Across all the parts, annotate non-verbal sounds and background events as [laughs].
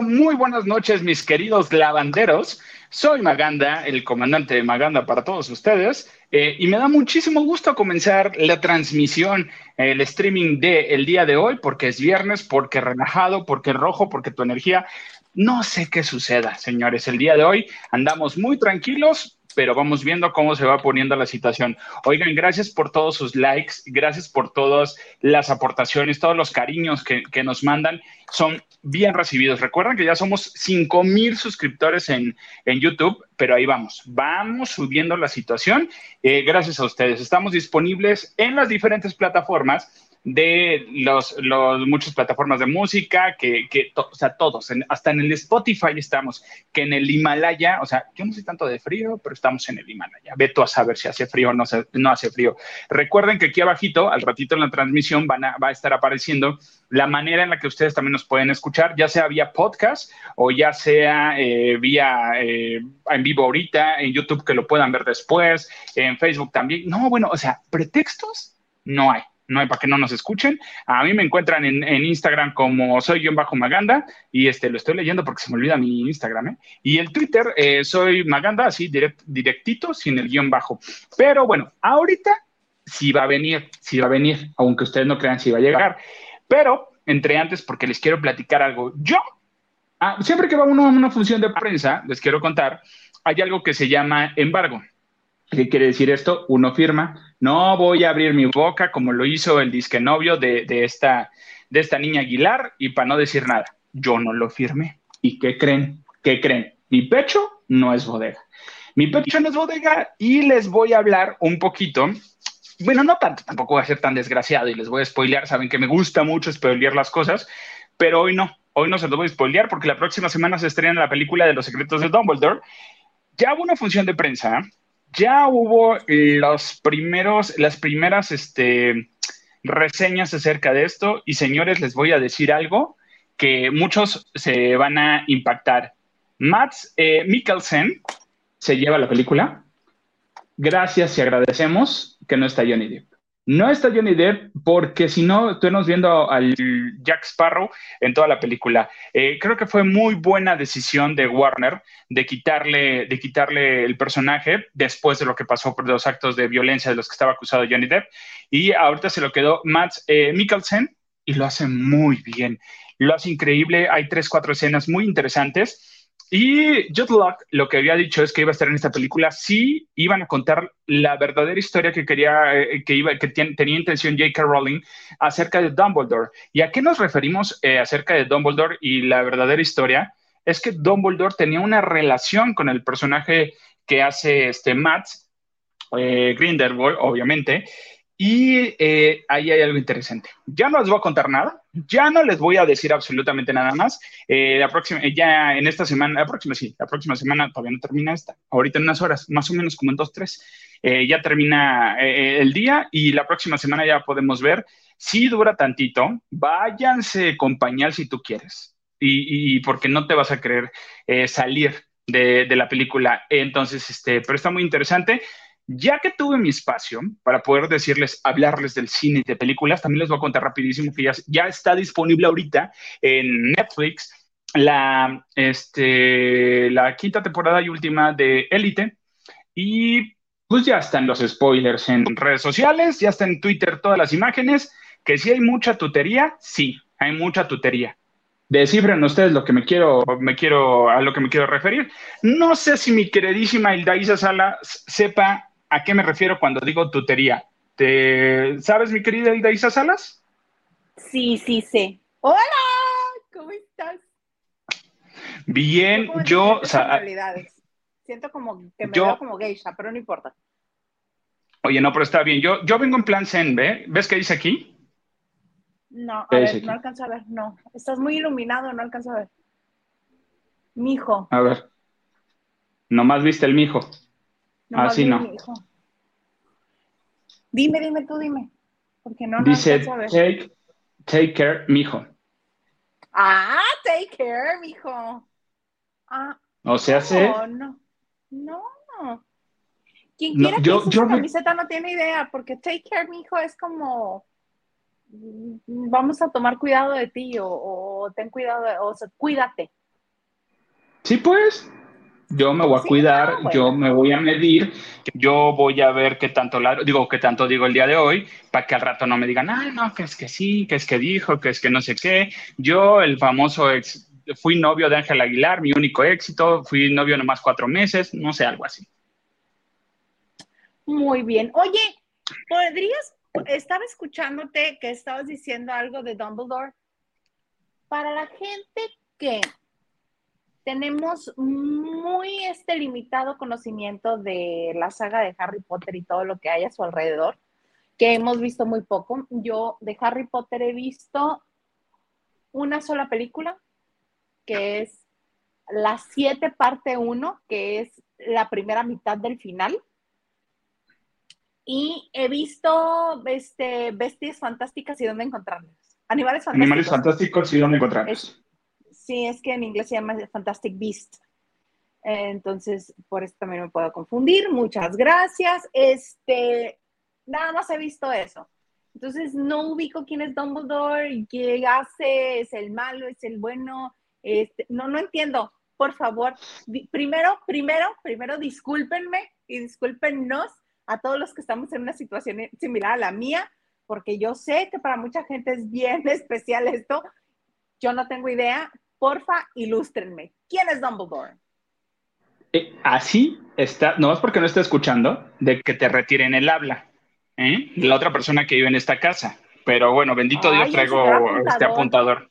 Muy, buenas noches, mis queridos lavanderos. Soy Maganda, el comandante de Maganda para todos ustedes, eh, y me da muchísimo gusto comenzar la transmisión, el streaming de el día de hoy, porque es viernes, porque relajado, porque rojo, porque tu energía. No sé qué suceda, señores. El día de hoy andamos muy tranquilos, pero vamos viendo cómo se va poniendo la situación. Oigan, gracias por todos sus likes, gracias por todas las aportaciones, todos los cariños que, nos mandan, son bien recibidos. Recuerden que ya somos 5 mil suscriptores en, YouTube, pero ahí vamos, vamos subiendo la situación. Eh, gracias a ustedes. Estamos disponibles en las diferentes plataformas de los, los muchas plataformas de música, que, que o sea, todos, hasta en el Spotify estamos, que en el Himalaya, o sea, yo no sé tanto de frío, pero estamos en el Himalaya. Ve tú a saber si hace frío o no, no hace frío. Recuerden que aquí abajito, al ratito en la transmisión, van a, va a estar apareciendo la manera en la que ustedes también nos pueden escuchar, ya sea vía podcast o ya sea eh, vía eh, en vivo ahorita, en YouTube que lo puedan ver después, en Facebook también. No, bueno, o sea, pretextos no hay no hay para que no nos escuchen. A mí me encuentran en, Instagram como soy bajo Maganda y este lo estoy leyendo porque se me olvida mi Instagram. ¿eh? Y el Twitter eh, soy Maganda, así directito, sin el guion bajo. Pero bueno, ahorita sí va a venir, sí va a venir, aunque ustedes no crean si va a llegar. Pero entre antes, porque les quiero platicar algo. Yo, ah, siempre que va uno a una función de prensa, les quiero contar, hay algo que se llama embargo. ¿Qué quiere decir esto? Uno firma, no voy a abrir mi boca como lo hizo el disque novio de, esta, de esta niña Aguilar y para no decir nada. Yo no lo firmé. ¿Y qué creen? ¿Qué creen? Mi pecho no es bodega. Mi pecho no es bodega y les voy a hablar un poquito. Bueno, no tanto, tampoco voy a ser tan desgraciado y les voy a spoilear. Saben que me gusta mucho spoilear las cosas, pero hoy no. Hoy no se lo voy a spoilear porque la próxima semana se estrena la película de los secretos de Dumbledore. Ya hubo una función de prensa ya hubo los primeros, las primeras este, reseñas acerca de esto y señores, les voy a decir algo que muchos se van a impactar. Mats eh, Mikkelsen se lleva la película. Gracias y agradecemos que no está Johnny Depp. No está Johnny Depp porque si no, estuvimos viendo al Jack Sparrow en toda la película. Eh, creo que fue muy buena decisión de Warner de quitarle, de quitarle el personaje después de lo que pasó por los actos de violencia de los que estaba acusado Johnny Depp. Y ahorita se lo quedó Matt eh, Mikkelsen y lo hace muy bien. Lo hace increíble. Hay tres, cuatro escenas muy interesantes y Jude lo que había dicho es que iba a estar en esta película si iban a contar la verdadera historia que quería, eh, que iba, que tenía intención J.K. Rowling acerca de Dumbledore. ¿Y a qué nos referimos eh, acerca de Dumbledore y la verdadera historia? Es que Dumbledore tenía una relación con el personaje que hace este Matt eh, Grindelwald, obviamente, y eh, ahí hay algo interesante. Ya no les voy a contar nada, ya no les voy a decir absolutamente nada más. Eh, la próxima, eh, ya en esta semana, la próxima sí, la próxima semana todavía no termina esta. Ahorita en unas horas, más o menos como en dos, tres, ya termina el día y la próxima semana ya podemos ver. Si dura tantito, váyanse con pañal si tú quieres. Y, porque no te vas a querer salir de, de, la película. Entonces, este, pero está muy interesante. Ya que tuve mi espacio para poder decirles, hablarles del cine y de películas, también les voy a contar rapidísimo que ya, está disponible ahorita en Netflix la, este, la quinta temporada y última de Élite. Y pues ya están los spoilers en redes sociales, ya está en Twitter todas las imágenes, que si hay mucha tutería, sí, hay mucha tutería. Descifren ustedes lo que me quiero, me quiero, a lo que me quiero referir. No sé si mi queridísima Hilda Sala sepa ¿A qué me refiero cuando digo tutería? ¿Te, ¿Sabes, mi querida Isa Salas? Sí, sí sé. Hola, ¿cómo estás? Bien, yo... Siento como que me veo como geisha, pero no importa. Oye, no, pero está bien. Yo, yo vengo en plan zen, ¿ve? ¿Ves qué dice aquí? No, a ver, no alcanzo a ver, no. Estás muy iluminado, no alcanzo a ver. Mijo. A ver. Nomás viste el mijo. Así no. Dime, dime tú, dime. Porque no Dice, take, take care, mijo. Ah, take care, mijo. Ah, o sea, no, no, no. Quien quiera que use camiseta no tiene idea, porque take care, mijo, es como vamos a tomar cuidado de ti o, ten cuidado, o sea, cuídate. Sí, pues, yo me voy a cuidar, yo me voy a medir, yo voy a ver qué tanto, digo, qué tanto digo el día de hoy, para que al rato no me digan, ay, no, que es que sí, que es que dijo, que es que no sé qué. Yo, el famoso ex, fui novio de Ángel Aguilar, mi único éxito, fui novio nomás cuatro meses, no sé, algo así. Muy bien. Oye, ¿podrías, estaba escuchándote que estabas diciendo algo de Dumbledore? Para la gente que tenemos muy este limitado conocimiento de la saga de Harry Potter y todo lo que hay a su alrededor, que hemos visto muy poco. Yo de Harry Potter he visto una sola película, que es la 7 parte 1, que es la primera mitad del final. Y he visto este, bestias fantásticas y dónde encontrarlas. Animales fantásticos. Animales fantásticos y dónde encontrarlos. Sí, es que en inglés se llama Fantastic Beast. Entonces, por eso también me puedo confundir. Muchas gracias. Este, nada más he visto eso. Entonces, no ubico quién es Dumbledore qué hace, es el malo, es el bueno. Este, no, no entiendo. Por favor, primero, primero, primero, discúlpenme y discúlpenos a todos los que estamos en una situación similar a la mía, porque yo sé que para mucha gente es bien [laughs] especial esto. Yo no tengo idea, Porfa, ilústrenme. ¿Quién es Dumbledore? Eh, así está, no es porque no esté escuchando, de que te retiren el habla. ¿eh? La otra persona que vive en esta casa. Pero bueno, bendito Dios, traigo este apuntador.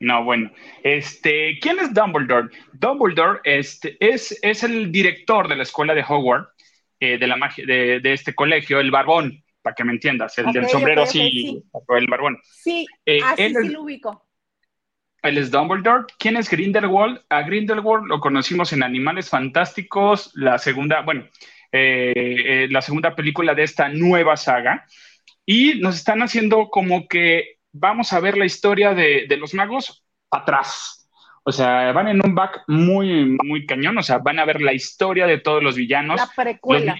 No, bueno. Este, ¿quién es Dumbledore? Dumbledore este, es, es el director de la escuela de Hogwarts, eh, de, la magia, de, este colegio, el barbón, para que me entiendas, el del sombrero sí, el barbón. Sí, así sí lo ubico. Él es Dumbledore. ¿Quién es Grindelwald? A Grindelwald lo conocimos en Animales Fantásticos, la segunda, bueno, eh, eh, la segunda película de esta nueva saga. Y nos están haciendo como que vamos a ver la historia de, los magos atrás. O sea, van en un back muy, muy cañón. O sea, van a ver la historia de todos los villanos. La precuela.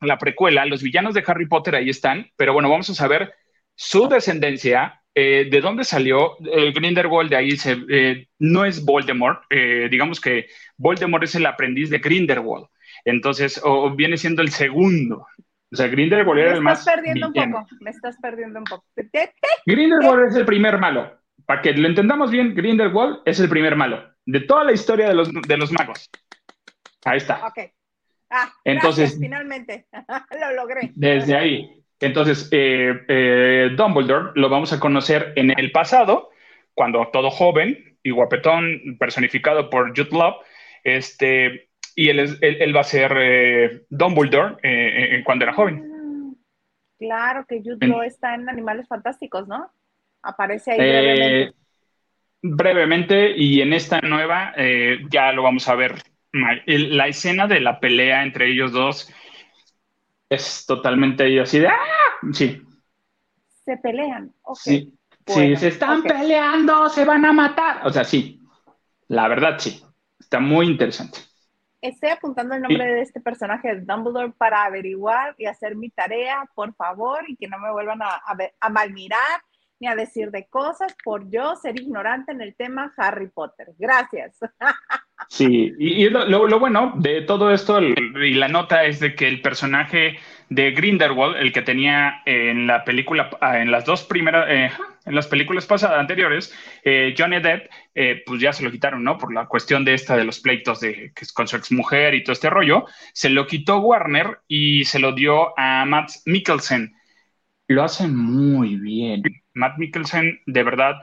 la precuela, los villanos de Harry Potter ahí están. Pero bueno, vamos a saber su descendencia, eh, ¿De dónde salió? El Grindelwald de ahí se, eh, no es Voldemort, eh, digamos que Voldemort es el aprendiz de Grindelwald, entonces, o, viene siendo el segundo. O sea, Grindelwald era el más. Me estás perdiendo un poco, me estás perdiendo un poco. Grindelwald es el primer malo. Para que lo entendamos bien, Grindelwald es el primer malo de toda la historia de los, de los magos. Ahí está. Ok. Ah, entonces, finalmente, [laughs] lo logré. Desde ahí. Entonces, eh, eh, Dumbledore lo vamos a conocer en el pasado, cuando todo joven y guapetón, personificado por Jude Law, este, y él, él, va a ser eh, Dumbledore cuando era joven. Mm, claro que Jude Law está en Animales Fantásticos, ¿no? Aparece ahí brevemente. brevemente, y en esta nueva ya lo vamos a ver. La escena de la pelea entre ellos dos es totalmente así de ¡ah! Sí. Se pelean. Sí. se están peleando, se van a matar. O sea, sí. La verdad, sí. Está muy interesante. Estoy apuntando el nombre de este personaje de Dumbledore para averiguar y hacer mi tarea, por favor, y que no me vuelvan a, a, a malmirar ni a decir de cosas por yo ser ignorante en el tema Harry Potter. Gracias. Sí, y, lo, bueno de todo esto y la nota es de que el personaje de Grindelwald, el que tenía en la película, ah, en las dos primeras, eh, en las películas pasadas, anteriores, eh, Johnny Depp, eh, pues ya se lo quitaron, ¿no? Por la cuestión de esta de los pleitos de, que es con su exmujer y todo este rollo, se lo quitó Warner y se lo dio a Matt Mikkelsen. Lo hace muy bien. Matt Mikkelsen, de verdad,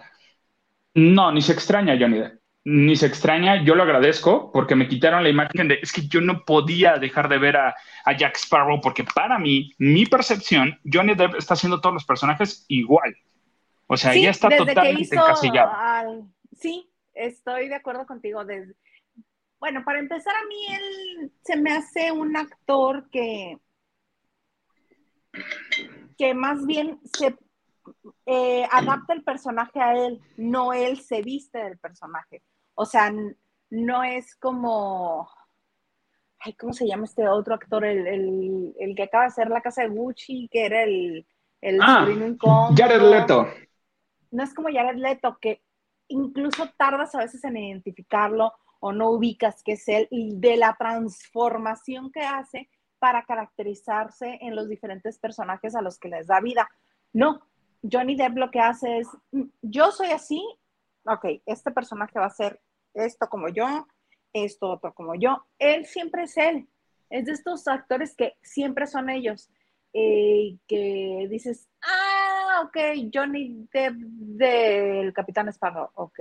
no, ni se extraña Johnny Depp ni se extraña, yo lo agradezco porque me quitaron la imagen de, es que yo no podía dejar de ver a, Jack Sparrow porque para mí, mi percepción, Johnny Depp está haciendo todos los personajes igual. O sea, ya está totalmente encasillado. sí, estoy de acuerdo contigo. bueno, para empezar, a mí él se me hace un actor que, que más bien se eh, adapta el personaje a él, no él se viste del personaje. O sea, no es como, ay, ¿cómo se llama este otro actor? El, que acaba de hacer la casa de Gucci, que era el, el Ah. Jared Leto. No es como Jared Leto, que incluso tardas a veces en identificarlo o no ubicas que es él y de la transformación que hace para caracterizarse en los diferentes personajes a los que les da vida. No, Johnny Depp lo que hace es, "Mm, yo soy así, ok, este personaje va a ser esto como yo, esto otro como yo. Él siempre es él. Es de estos actores que siempre son ellos. eh, que dices, ah, ok, Johnny Depp del Capitán Sparrow, ok.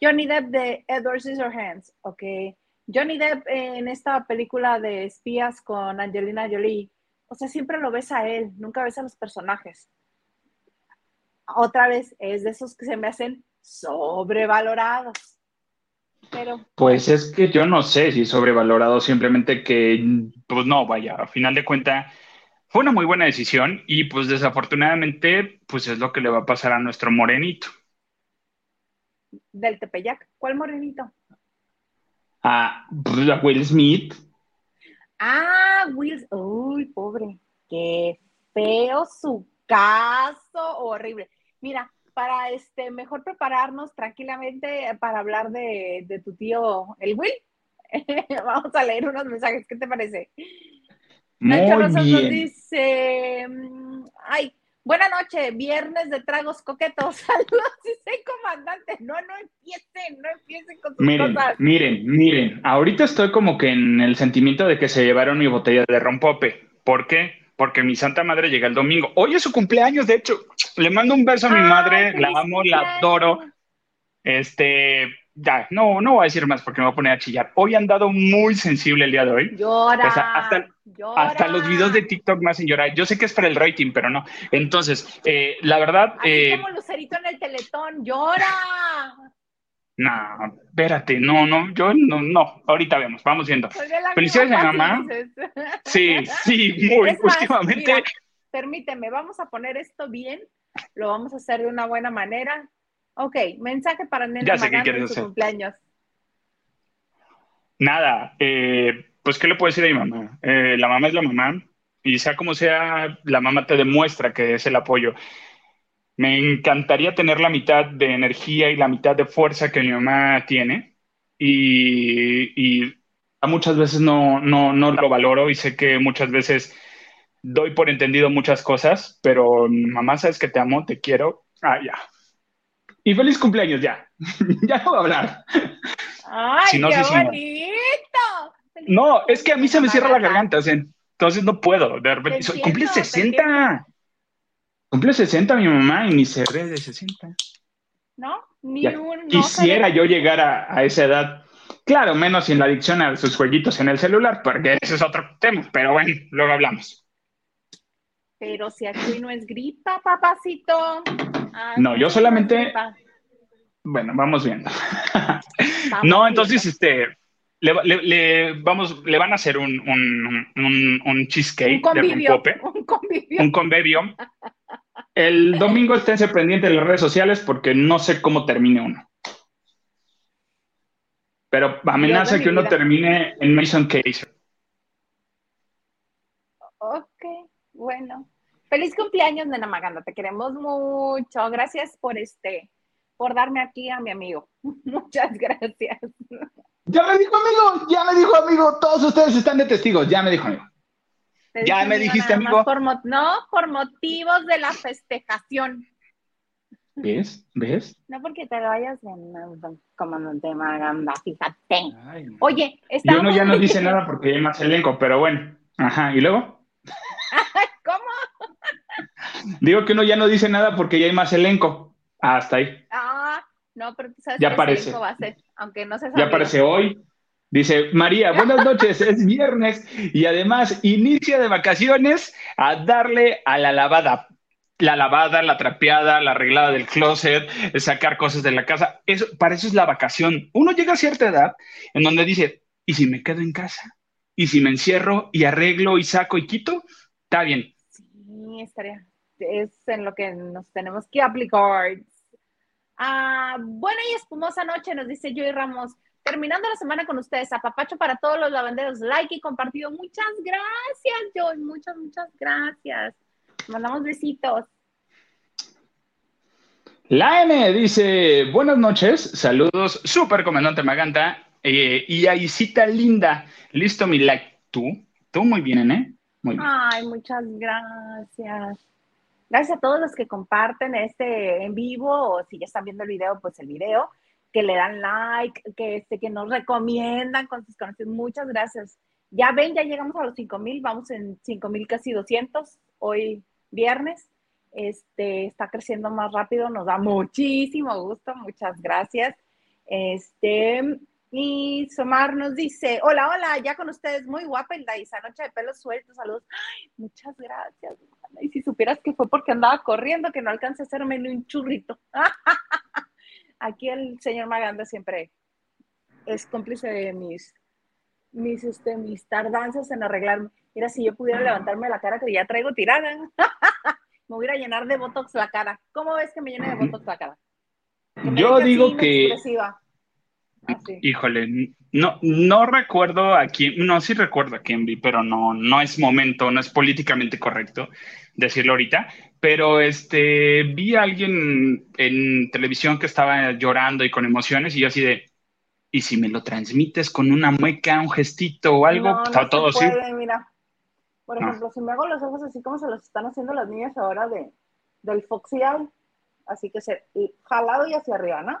Johnny Depp de Edward Scissorhands, ok. Johnny Depp en esta película de espías con Angelina Jolie. O sea, siempre lo ves a él, nunca ves a los personajes. Otra vez, es de esos que se me hacen sobrevalorados. Pero Pues es que yo no sé si sobrevalorado, simplemente que, pues no, vaya, a final de cuentas fue una muy buena decisión y pues desafortunadamente, pues es lo que le va a pasar a nuestro morenito, del Tepeyac, ¿cuál morenito? a, pues, a Will Smith. Ah, Will, uy, pobre, qué feo su caso, horrible. Mira, para este mejor prepararnos tranquilamente para hablar de, de tu tío, el Will, [laughs] vamos a leer unos mensajes, ¿qué te parece? Nacho Muy nos bien. dice, mm, ay, buena noche, viernes de tragos coquetos, [laughs] saludos, dice comandante, no, no empiecen, no empiecen con sus Miren, cosas. miren, miren, ahorita estoy como que en el sentimiento de que se llevaron mi botella de rompope. ¿Por qué? Porque mi santa madre llega el domingo. Hoy es su cumpleaños, de hecho. Le mando un beso a mi Ay, madre, la amo, la adoro. Este, ya, no, no voy a decir más porque me voy a poner a chillar. Hoy he andado muy sensible el día de hoy. Llora, Pues, hasta- llora. Hasta los videos de TikTok me hacen llorar. Yo sé que es para el rating, pero no. Entonces, eh, la verdad, Así eh, como Lucerito en el Teletón, llora. No, espérate, no, no, yo no, no. Ahorita vemos, vamos viendo. La Felicidades a mi mamá. Sí, sí, muy Es más, últimamente. mira, permíteme, vamos a poner esto bien, lo vamos a hacer de una buena manera. Ok, mensaje para Nena Ya sé qué Maganda quieres en su hacer. cumpleaños. Nada, eh, pues, ¿qué le puedo decir a mi mamá? Eh, la mamá es la mamá, y sea como sea, la mamá te demuestra que es el apoyo. Me encantaría tener la mitad de energía y la mitad de fuerza que mi mamá tiene, y, y muchas veces no, no, no lo valoro, y sé que muchas veces doy por entendido muchas cosas, pero mamá, sabes que te amo, te quiero. Ah, ya. Y feliz cumpleaños, ya. [laughs] ya no voy a hablar. ¡Ay, Si no, qué sí, bonito! No, es que a mí se me cierra la garganta, o sea, entonces no puedo. De repente, soy- te 60. Cumple 60 mi mamá y ni se ve de 60. ¿No? Ni Ya un. no Quisiera sabe- yo llegar a, a esa edad. Claro, menos sin la adicción a sus jueguitos en el celular, porque ese es otro tema, pero bueno, luego hablamos. Pero si aquí no es gripa, papacito. Ah, No, yo solamente- gripa. Bueno, vamos viendo. [laughs] Vamos No, viendo. entonces, este, le, le- le- vamos, le van a hacer un, un, un, un cheesecake Un de convivio. rompope. Un convivio. un convivio. El domingo esténse pendientes de las redes sociales porque no sé cómo termine uno. Pero amenaza de que uno termine en Mason Case. Ok, bueno. Feliz cumpleaños, Nena Maganda. Te queremos mucho. Gracias por este, por darme aquí a mi amigo. [laughs] Muchas gracias. Ya me dijo amigo, ya me dijo amigo, todos ustedes están de testigos, ya me dijo amigo. Te Ya me dijiste, amigo. por no, por motivos de la festejación. ¿Ves? ¿Ves? No porque te lo hayas ganado, comandante Maganda, fíjate. Ay, no. Oye, Y estamos... uno ya no dice [laughs] nada porque hay más elenco, pero bueno. Ajá, ¿y luego? [laughs] ¿Cómo? Digo que uno ya no dice nada porque ya hay más elenco. Hasta ahí. Ah, no, pero tú sabes Ya que aparece. ese va a ser, aunque no se Ya aparece hoy. Dice, María, buenas noches, es viernes y además inicia de vacaciones a darle a la lavada. La lavada, la trapeada, la arreglada del closet, sacar cosas de la casa. Eso, para eso es la vacación. Uno llega a cierta edad en donde dice, ¿y si me quedo en casa? ¿Y si me encierro y arreglo y saco y quito? Está bien. Sí, estaría. Es en lo que nos tenemos que aplicar. Ah, buena y espumosa noche, nos dice Joy Ramos. Terminando la semana con ustedes, apapacho para todos los lavanderos, like y compartido. Muchas gracias, Joy, muchas, muchas gracias. Mandamos besitos. La M dice, buenas noches, saludos, super comandante Maganta eh, y Aisita linda. Listo, mi like. ¿Tú? ¿Tú muy bien, eh? Muy bien. Ay, muchas gracias. Gracias a todos los que comparten este en vivo o si ya están viendo el video, pues el video, que le dan like, que, este, que nos recomiendan con sus conocidos. Muchas gracias. Ya ven, ya llegamos a los 5000, vamos en 5000 casi 200 hoy viernes. Este está creciendo más rápido, nos da muchísimo gusto. Muchas gracias. Este, y Somar nos dice, hola, hola, ya con ustedes, muy guapa el Daisa, noche de pelos sueltos, saludos. Muchas gracias, y si supieras que fue porque andaba corriendo, que no alcancé a hacerme ni un churrito. [laughs] Aquí el señor Maganda siempre es cómplice de mis, mis, este, mis tardanzas en arreglarme. Mira, si yo pudiera levantarme la cara que ya traigo tirada, [laughs] me hubiera a llenar de botox la cara. ¿Cómo ves que me llene de botox la cara? Yo digo que... Híjole, no, no recuerdo a quién, no, sí recuerdo a quién vi, pero no, no es momento, no es políticamente correcto decirlo ahorita, pero este, vi a alguien en televisión que estaba llorando y con emociones y yo así de, ¿y si me lo transmites con una mueca, un gestito o algo? No, no todo puede, mira. Por ejemplo, si me hago los ojos así como se los están haciendo las niñas ahora de, del Foxy así que se, jalado y hacia arriba, ¿no?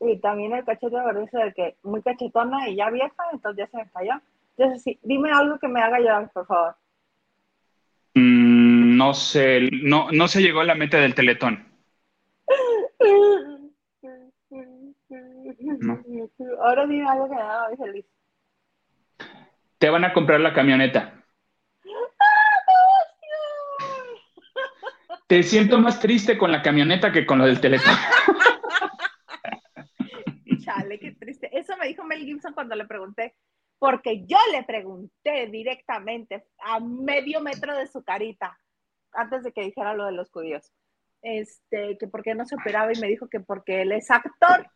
Y también el cachete verde de que muy cachetona y ya vieja, entonces ya se me cayó. Entonces, sí, dime algo que me haga llorar, por favor. Mm, no sé, no, no se llegó a la meta del teletón. Ahora dime algo que me haga muy feliz. Te van a comprar la camioneta. Te siento más triste con la camioneta que con lo del teletón. [laughs] me dijo Mel Gibson cuando le pregunté, porque yo le pregunté directamente a medio metro de su carita, antes de que dijera lo de los judíos, este, que por qué no se operaba y me dijo que porque él es actor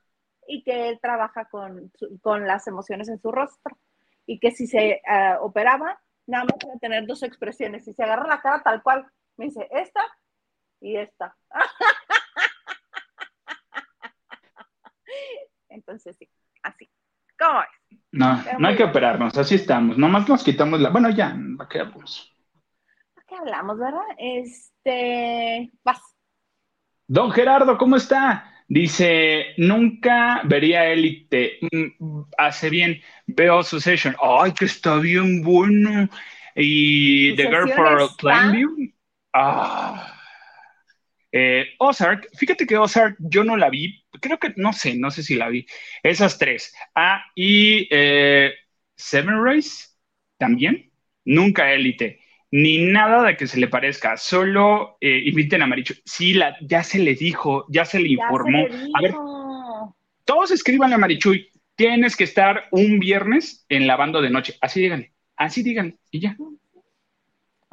y que él trabaja con, con las emociones en su rostro y que si se eh, operaba, nada más iba a tener dos expresiones. Si se agarra la cara tal cual, me dice esta y esta. [laughs] Entonces, sí, así. ¿Cómo es? No, no hay que operarnos, así estamos. Nomás nos quitamos la. Bueno, ya, ¿para qué hablamos? ¿Para qué hablamos, verdad? Este. Vas. Don Gerardo, ¿cómo está? Dice, nunca vería élite. Mm, hace bien, veo Succession. Ay, que está bien bueno. Y The Girl for Plainview. Ah. Eh, Ozark, fíjate que Ozark yo no la vi, creo que no sé, no sé si la vi. Esas tres. Ah, y eh, Seven Race también. Nunca élite. Ni nada de que se le parezca. Solo eh, inviten a Marichu. Sí, la, ya se le dijo, ya se le informó. a ver, todos escriban a Marichuy. Tienes que estar un viernes en lavando de noche. Así díganle. Así díganle. Y ya.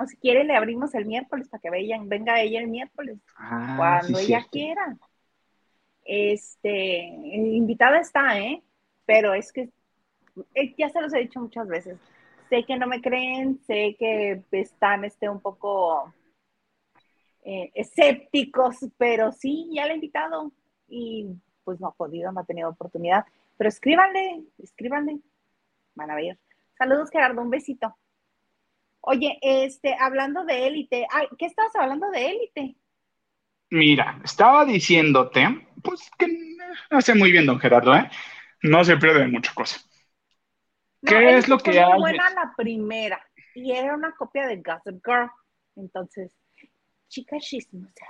O si quiere, le abrimos el miércoles para que vean, venga ella el miércoles, ah, cuando ella quiera. Este, invitada está, ¿eh? Pero es que eh, ya se los he dicho muchas veces. Sé que no me creen, sé que están este, un poco eh, escépticos, pero sí, ya le he invitado y pues no ha podido, no ha tenido oportunidad. Pero escríbanle, escríbanle. Van a ver. Saludos, Gerardo, un besito. Oye, este, hablando de élite, ¿qué estabas hablando de élite? Mira, estaba diciéndote, pues que hace muy bien, don Gerardo, ¿eh? No se pierde mucha cosa. ¿Qué es lo que hay? buena la primera y era una copia de Gossip Girl. Entonces, chica chismosa.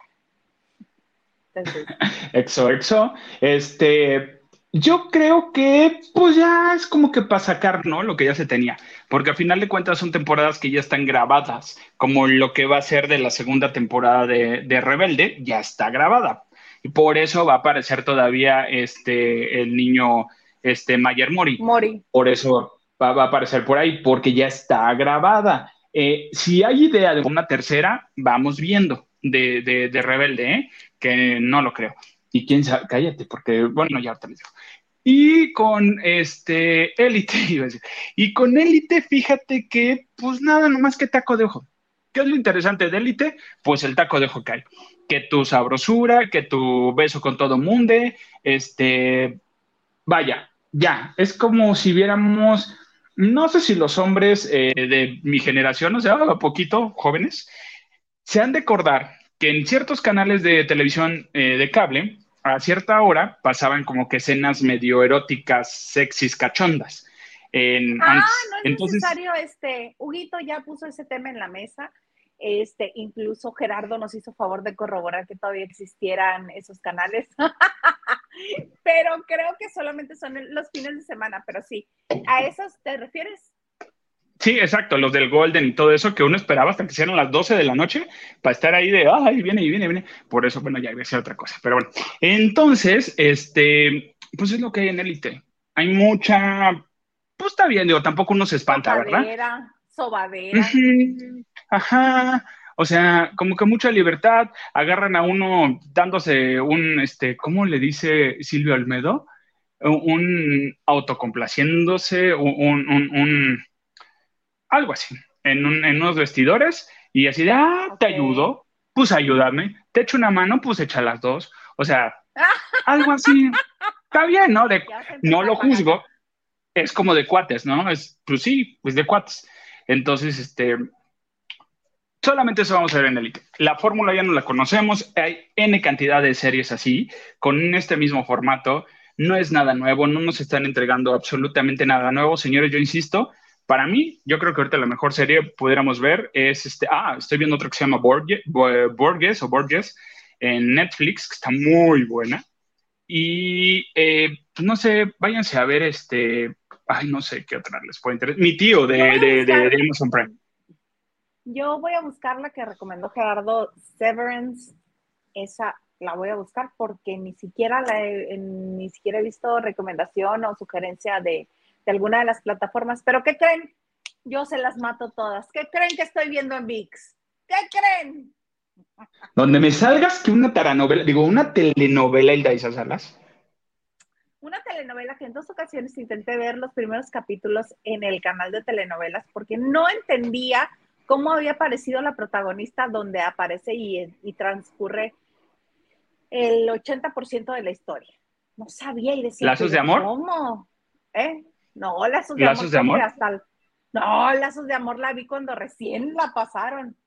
Entonces. [laughs] Exo, exo. Este, yo creo que pues ya es como que para sacar, ¿no? Lo que ya se tenía, porque al final de cuentas son temporadas que ya están grabadas, como lo que va a ser de la segunda temporada de, Rebelde, ya está grabada. Y por eso va a aparecer todavía este, el niño, este, Mayer Mori. Mori. Por eso va, a aparecer por ahí, porque ya está grabada. Eh, si hay idea de una tercera, vamos viendo de, de, de Rebelde, ¿eh? que no lo creo. Y quién sabe, cállate, porque, bueno, ya te lo digo. Y con este élite, [laughs] iba a decir. Y con élite, fíjate que, pues nada, nomás que taco de ojo. ¿Qué es lo interesante de Élite? Pues el taco de Hokkaido. Que tu sabrosura, que tu beso con todo mundo, este, vaya, ya, es como si viéramos, no sé si los hombres eh, de mi generación, o sea, un poquito jóvenes, se han de acordar que en ciertos canales de televisión eh, de cable, a cierta hora pasaban como que escenas medio eróticas, sexys, cachondas. ah, no es necesario, este, Huguito ya puso ese tema en la mesa. Este, incluso Gerardo nos hizo favor de corroborar que todavía existieran esos canales. [laughs] pero creo que solamente son los fines de semana, pero sí. ¿A esos te refieres? Sí, exacto, los del Golden y todo eso que uno esperaba hasta que hicieran las 12 de la noche para estar ahí de, ay, viene y viene, viene. Por eso, bueno, ya iba a ser otra cosa. Pero bueno, entonces, este, pues es lo que hay en Elite. Hay mucha, pues está bien, digo, tampoco uno se espanta, ¿verdad? Sobadera. Ajá. O sea, como que mucha libertad, agarran a uno dándose un, este, ¿cómo le dice Silvio Almedo? Un autocomplaciéndose, un, un algo así, en, unos vestidores y así de, ah, te ayudo, pues ayúdame, te echo una mano, pues echa las dos. O sea, algo así. Está bien, ¿no? De, [laughs] no lo juzgo. Es como de cuates, ¿no? Es, pues sí, pues de cuates. Entonces, este, solamente eso vamos a ver en Elite. La fórmula ya no la conocemos. Hay N cantidad de series así, con este mismo formato. No es nada nuevo, no nos están entregando absolutamente nada nuevo. Señores, yo insisto, para mí, yo creo que ahorita la mejor serie pudiéramos ver es este. Ah, estoy viendo otra que se llama Borges, o Borges en Netflix, que está muy buena. Y eh, pues no sé, váyanse a ver este. Ay, no sé qué otra les puede interesar. Mi tío de, de, de, Amazon Prime. Yo voy a buscar la que recomendó Gerardo Severance. Esa la voy a buscar porque ni siquiera, la ni siquiera he visto recomendación o sugerencia de, de alguna de las plataformas. Pero ¿qué creen? Yo se las mato todas. ¿Qué creen que estoy viendo en VIX? ¿Qué creen? Donde me salgas que una taranovela, digo, una telenovela, Hilda Isa Salas. Una telenovela que en dos ocasiones intenté ver los primeros capítulos en el canal de telenovelas porque no entendía cómo había aparecido la protagonista donde aparece y, y transcurre el 80% de la historia. No sabía y decía. ¿Lazos de amor? ¿Cómo? ¿Eh? No, lazos de amor. De amor? Hasta No, lazos de amor la vi cuando recién la pasaron.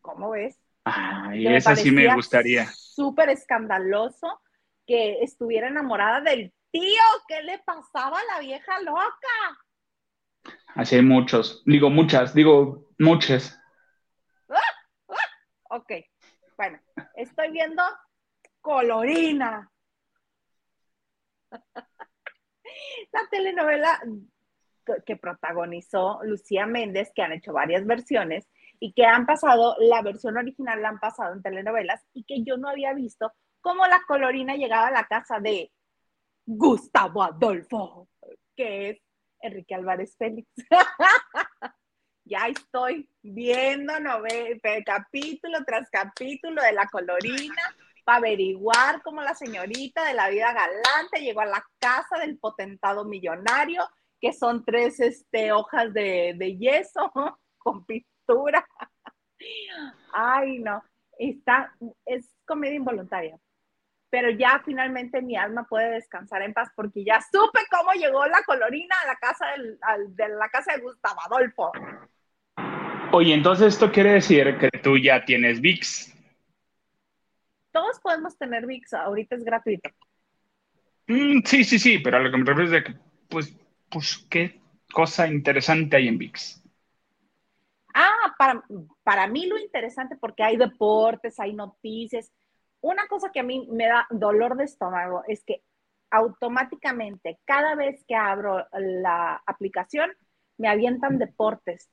¿Cómo ves? Ay, esa sí me gustaría. Súper escandaloso que estuviera enamorada del tío. ¿Qué le pasaba a la vieja loca? Así hay muchos. Digo muchas, digo muchas. Ah, ah, ok, bueno, estoy viendo Colorina. La telenovela que protagonizó Lucía Méndez, que han hecho varias versiones y que han pasado, la versión original la han pasado en telenovelas y que yo no había visto cómo la colorina llegaba a la casa de Gustavo Adolfo, que es Enrique Álvarez Félix. [laughs] ya estoy viendo capítulo tras capítulo de la colorina para averiguar cómo la señorita de la vida galante llegó a la casa del potentado millonario, que son tres este, hojas de, yeso [laughs] con pintura. Ay, no, está, es comedia involuntaria. Pero ya finalmente mi alma puede descansar en paz porque ya supe cómo llegó la colorina a la casa del, de la casa de Gustavo Adolfo. Oye, entonces esto quiere decir que tú ya tienes VIX todos podemos tener VIX, ahorita es gratuito. Mm, sí, sí, sí, pero a lo que me refiero es de que, pues, pues, qué cosa interesante hay en VIX. Ah, para, para mí lo interesante porque hay deportes, hay noticias. Una cosa que a mí me da dolor de estómago es que automáticamente cada vez que abro la aplicación me avientan deportes.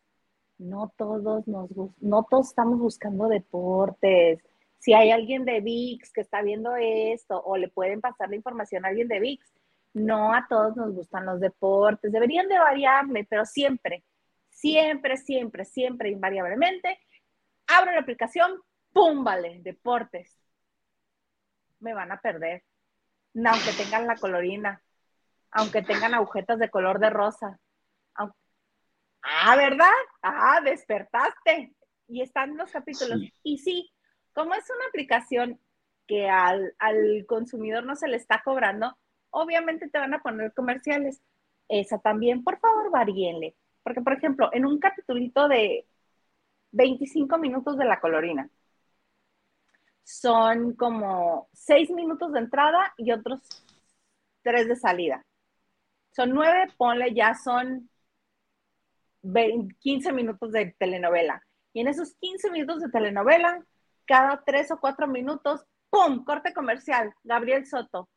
No todos nos no todos estamos buscando deportes si hay alguien de VIX que está viendo esto o le pueden pasar la información a alguien de VIX, no a todos nos gustan los deportes, deberían de variarle, pero siempre, siempre, siempre, siempre, invariablemente, abro la aplicación, ¡pum! Vale, deportes. Me van a perder, aunque tengan la colorina, aunque tengan agujetas de color de rosa. Ah, ¿verdad? Ah, despertaste. Y están los capítulos. Y sí, como es una aplicación que al, al, consumidor no se le está cobrando, obviamente te van a poner comerciales. Esa también, por favor, varíenle. Porque, por ejemplo, en un capitulito de 25 minutos de la colorina, son como 6 minutos de entrada y otros 3 de salida. Son 9, ponle ya son 15 minutos de telenovela. Y en esos 15 minutos de telenovela, cada 3 o 4 minutos, ¡pum! Corte comercial. Gabriel Soto.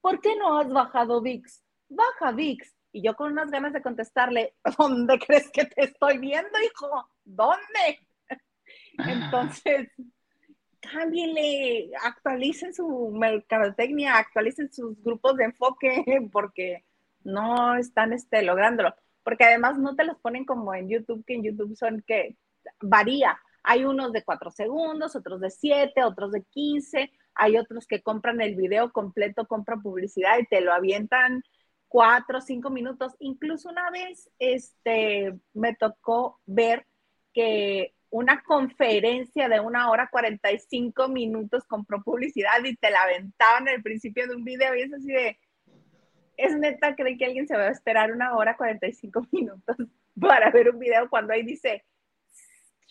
¿Por qué no has bajado VIX? Baja VIX. Y yo con unas ganas de contestarle, [laughs] ¿dónde crees que te estoy viendo, hijo? ¿Dónde? Entonces, cámbienle, actualicen su mercadotecnia, actualicen sus grupos de enfoque, [laughs] porque no están este, lográndolo porque además no te los ponen como en YouTube, que en YouTube son que varía. Hay unos de 4 segundos, otros de 7, otros de 15, hay otros que compran el video completo, compran publicidad y te lo avientan 4 o 5 minutos. Incluso una vez este, me tocó ver que una conferencia de una hora 45 minutos compró publicidad y te la aventaban al principio de un video. Y es así de, es neta, creen que alguien se va a esperar una hora 45 [laughs] minutos para ver un video cuando ahí dice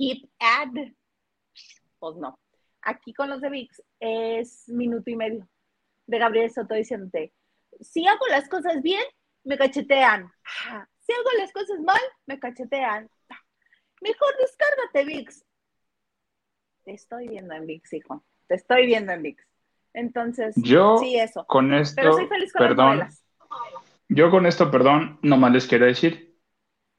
skip ad. Pues no. Aquí con los de VIX es minuto y medio de Gabriel Soto diciéndote, si hago las cosas bien, me cachetean. Si hago las cosas mal, me cachetean. Mejor descárgate VIX. Te estoy viendo en VIX, hijo. Te estoy viendo en VIX. Entonces, yo sí, eso. Con esto, Pero soy feliz con perdón, yo con esto, perdón, nomás les quiero decir,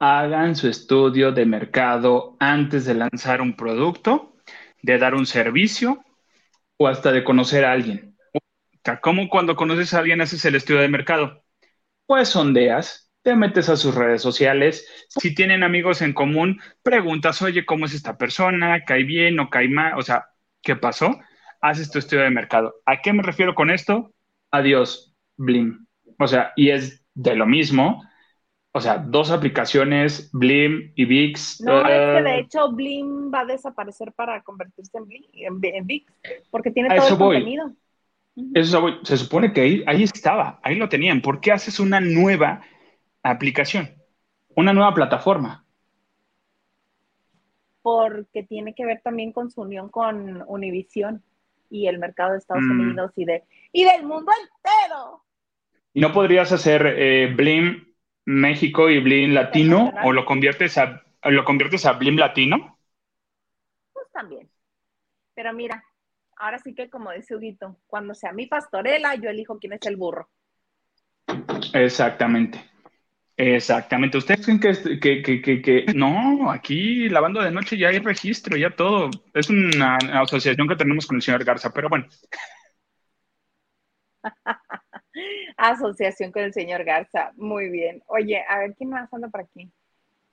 hagan su estudio de mercado antes de lanzar un producto, de dar un servicio o hasta de conocer a alguien. ¿Cómo cuando conoces a alguien haces el estudio de mercado? Pues sondeas, te metes a sus redes sociales, si tienen amigos en común, preguntas, oye, ¿cómo es esta persona? ¿Cae bien o cae mal? O sea, ¿qué pasó? Haces tu estudio de mercado. ¿A qué me refiero con esto? Adiós, Blim. O sea, y es de lo mismo. O sea, dos aplicaciones, Blim y VIX. No, es que de eh, hecho Blim va a desaparecer para convertirse en, Blim, en, VIX, porque tiene todo el contenido. Eso se supone que ahí, ahí estaba, ahí lo tenían. ¿Por qué haces una nueva aplicación? Una nueva plataforma. Porque tiene que ver también con su unión con Univision y el mercado de Estados mm. Unidos y, de, y del mundo entero. ¿Y no podrías hacer eh, Blim México y Blim Latino o lo conviertes a lo conviertes a Blim Latino? Pues también. Pero mira, ahora sí que como dice Huguito, cuando sea mi pastorela, yo elijo quién es el burro. Exactamente. Exactamente. ¿Ustedes creen que, que, que, que, no, aquí lavando de noche ya hay registro, ya todo? Es una asociación que tenemos con el señor Garza, pero bueno. [laughs] Asociación con el señor Garza. Muy bien. Oye, a ver quién más anda por aquí.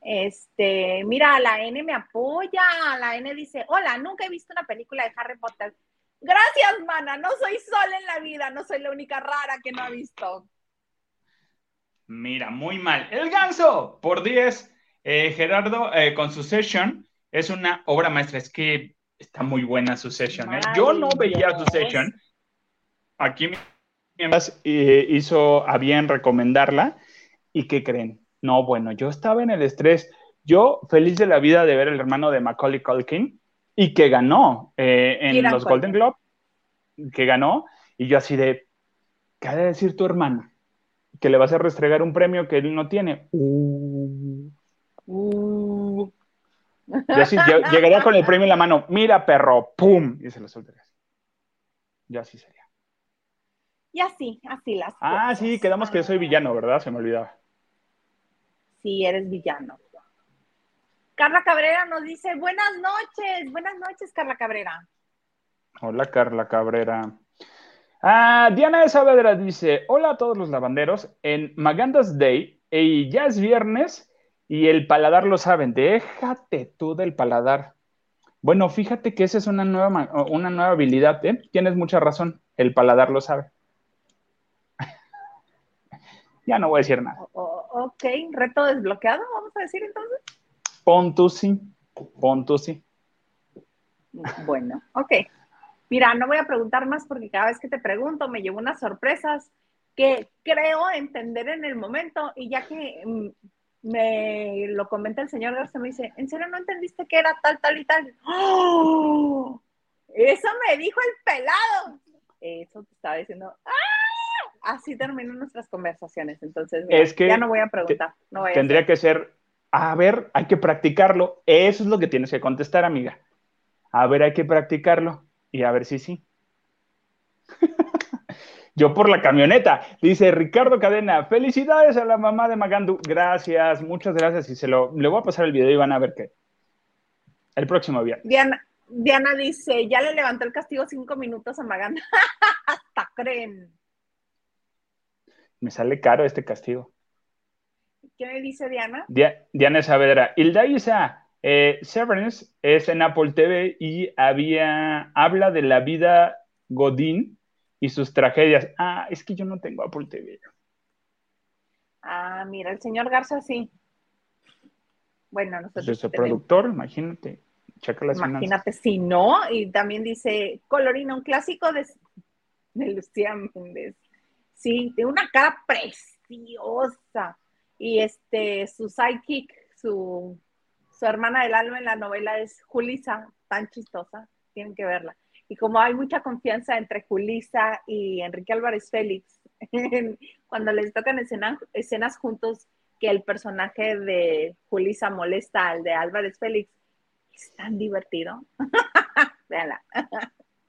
Este, mira, la N me apoya. La N dice: Hola, nunca he visto una película de Harry Potter. Gracias, mana. No soy sola en la vida. No soy la única rara que no ha visto. Mira, muy mal. El ganso, por 10. Eh, Gerardo, eh, con su session, es una obra maestra. Es que está muy buena su session. ¿eh? Yo no veía su session. Aquí hizo a bien recomendarla. ¿Y qué creen? No, bueno, yo estaba en el estrés. Yo feliz de la vida de ver el hermano de Macaulay Culkin y que ganó eh, en los Golden Globe, que ganó. Y yo así de, ¿qué ha de decir tu hermano? Que le vas a restregar un premio que él no tiene. Uh. Uh. Yo así, llegaría con el premio en la mano. Mira, perro, ¡pum! Y se lo soltaría. Yo así sería. Y así, así las Ah, sí, quedamos que soy villano, ¿verdad? Se me olvidaba. Sí, eres villano. Carla Cabrera nos dice, buenas noches, buenas noches, Carla Cabrera. Hola, Carla Cabrera. Ah, Diana de Saavedra dice, hola a todos los lavanderos, en Magandas Day, y ya es viernes y el paladar lo saben, déjate tú del paladar. Bueno, fíjate que esa es una nueva, una nueva habilidad, ¿eh? Tienes mucha razón, el paladar lo sabe. Ya no voy a decir nada. O, Ok, reto desbloqueado, vamos a decir entonces. Pon tú sí, pon tú sí. Bueno, ok. Mira, no voy a preguntar más porque cada vez que te pregunto me llevo unas sorpresas que creo entender en el momento y ya que mm, me lo comenta el señor Garza, me dice, ¿en serio no entendiste que era tal, tal y tal? ¡Oh! Eso me dijo el pelado. Eso te estaba diciendo. ¡Ah! Así terminan nuestras conversaciones. Entonces, es que ya no voy a preguntar. tendría que ser, a ver, hay que practicarlo. Eso es lo que tienes que contestar, amiga. A ver, hay que practicarlo y a ver si sí. [laughs] Yo por la camioneta. Dice Ricardo Cadena, felicidades a la mamá de Magandu. Gracias, muchas gracias. Y se lo, le voy a pasar el video y van a ver qué. El próximo viernes. Diana, Diana dice, ya le levantó el castigo cinco minutos a Maganda. [laughs] Hasta creen. Me sale caro este castigo. ¿Qué me dice Diana? Diana Saavedra. Hilda Isa, eh, Severance es en Apple TV y había, habla de la vida Godín y sus tragedias. Ah, es que yo no tengo Apple TV. Ah, mira, el señor Garza sí. Bueno, nosotros. Es su productor, imagínate. Imagínate si no. Y también dice Colorina, un clásico de, de Lucía Méndez. Sí, de una cara preciosa. Y este, su sidekick, su, su hermana del alma en la novela es Julisa, tan chistosa. Tienen que verla. Y como hay mucha confianza entre Julisa y Enrique Álvarez Félix, [laughs] cuando les tocan escenas juntos, que el personaje de Julisa molesta al de Álvarez Félix, es tan divertido. [laughs] [laughs] véanla,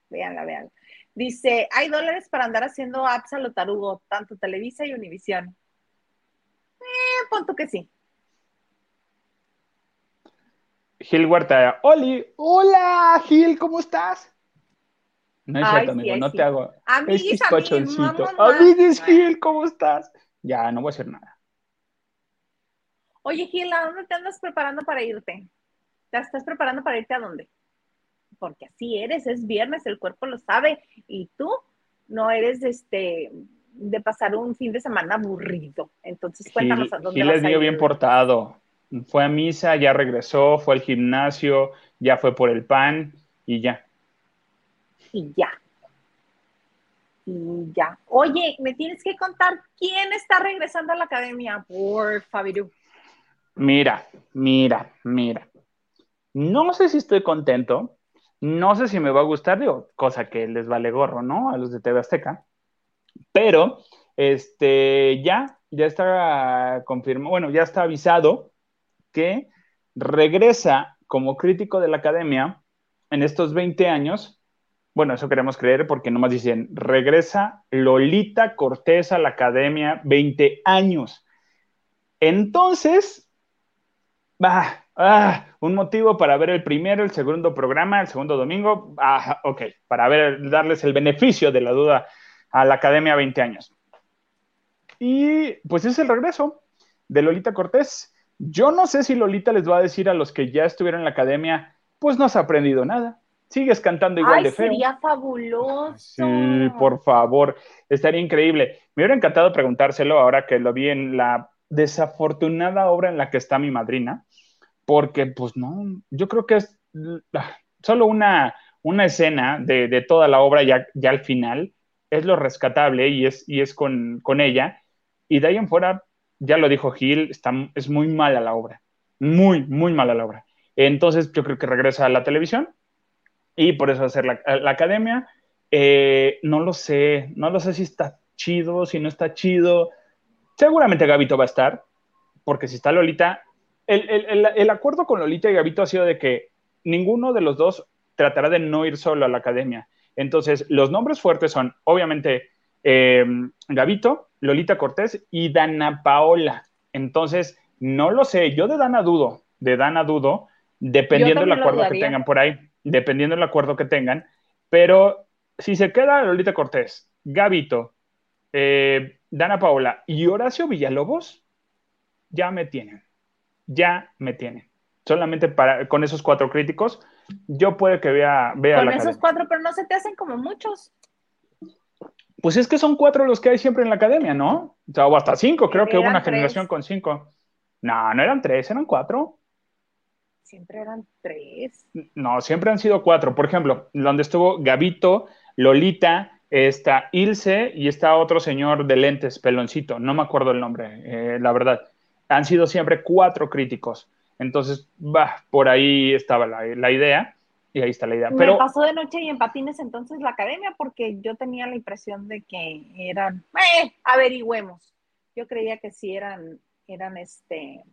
véanla, véanla. Dice, hay dólares para andar haciendo apps a lo tarugo, tanto Televisa y Univisión. Eh, punto que sí. Gil Huerta, Oli, hola Gil, ¿cómo estás? No es cierto, amigo, no te hago. Amiguis, es Gil, ¿cómo estás? Ya, no voy a hacer nada. Oye, Gil, ¿a dónde te andas preparando para irte? ¿Te estás preparando para irte a dónde? Porque así eres, es viernes, el cuerpo lo sabe y tú no eres este de pasar un fin de semana aburrido. Entonces, cuéntanos a dónde Gil es bien portado. Fue a misa, ya regresó, fue al gimnasio, ya fue por el pan y ya. Y ya. Y ya. Oye, me tienes que contar quién está regresando a la academia, por Fabiru. Mira, mira, mira. No sé si estoy contento, no sé si me va a gustar, digo, cosa que les vale gorro, ¿no? A los de TV Azteca. Pero, este, ya, ya está confirmado, bueno, ya está avisado que regresa como crítico de la academia en estos 20 años. Bueno, eso queremos creer porque nomás dicen, regresa Lolita Cortés a la academia 20 años. Entonces, va, Ah, un motivo para ver el primero, el segundo programa, el segundo domingo. Ah, ok, para ver, darles el beneficio de la duda a la Academia 20 años. Y pues es el regreso de Lolita Cortés. Yo no sé si Lolita les va a decir a los que ya estuvieron en la Academia, pues no has aprendido nada. Sigues cantando igual de feo. Sería fabuloso. Sí, por favor, estaría increíble. Me hubiera encantado preguntárselo ahora que lo vi en la desafortunada obra en la que está mi madrina porque pues no, yo creo que es ah, solo una, una escena de, toda la obra ya, ya al final, es lo rescatable y es, y es con, ella, y de ahí en fuera, ya lo dijo Gil, está, es muy mala la obra, muy, muy mala la obra. Entonces yo creo que regresa a la televisión y por eso hacer la, la academia. Eh, no lo sé, no lo sé si está chido, si no está chido. Seguramente Gabito va a estar, porque si está Lolita, el, acuerdo con Lolita y Gabito ha sido de que ninguno de los dos tratará de no ir solo a la academia. Entonces, los nombres fuertes son, obviamente, eh, Gabito, Lolita Cortés y Dana Paola. Entonces, no lo sé, yo de Dana dudo, de Dana dudo, dependiendo del acuerdo que tengan por ahí, dependiendo del acuerdo que tengan, pero si se queda Lolita Cortés, Gabito, eh, Dana Paola y Horacio Villalobos, ya me tienen ya me tiene. Solamente para, con esos cuatro críticos, yo puede que vea, vea con esos cuatro, pero no se te hacen como muchos. Pues es que son cuatro los que hay siempre en la academia, ¿no? O, sea, o hasta cinco, creo que hubo una generación con cinco. No, no eran tres, eran cuatro. Siempre eran tres. No, siempre han sido cuatro. Por ejemplo, donde estuvo Gabito, Lolita, está Ilse y está otro señor de lentes, peloncito, no me acuerdo el nombre, eh, la verdad. Han sido siempre cuatro críticos. Entonces, bah, por ahí estaba la, idea y ahí está la idea. Me pasó de noche y en patines entonces la academia porque yo tenía la impresión de que eran, eh, averigüemos. Yo creía que sí eran, eran este,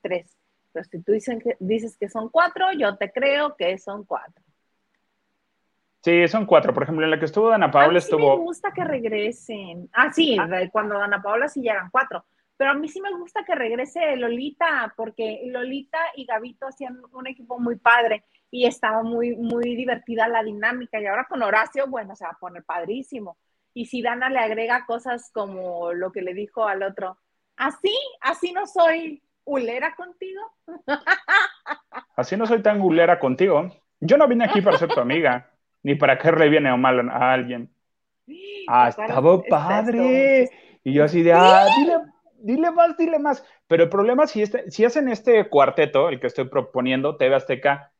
tres. Pero si tú dices que, dices que son cuatro, yo te creo que son cuatro. Sí, son cuatro. Por ejemplo, en la que estuvo Dana Paola sí estuvo. Me gusta que regresen. Ah, sí, ah. cuando Dana Paola sí llegan cuatro. Pero a mí sí me gusta que regrese Lolita, porque Lolita y Gavito hacían un equipo muy padre y estaba muy, muy divertida la dinámica. Y ahora con Horacio, bueno, se va a poner padrísimo. Y si Dana le agrega cosas como lo que le dijo al otro, así, así no soy hulera contigo. [laughs] Así no soy tan hulera contigo. Yo no vine aquí para ser tu amiga ni para qué le viene o mal a alguien. Ah, estaba padre. Y yo así de, ah, dile, dile más, dile más. Pero el problema si, este, si hacen este cuarteto, el que estoy proponiendo, TV Azteca,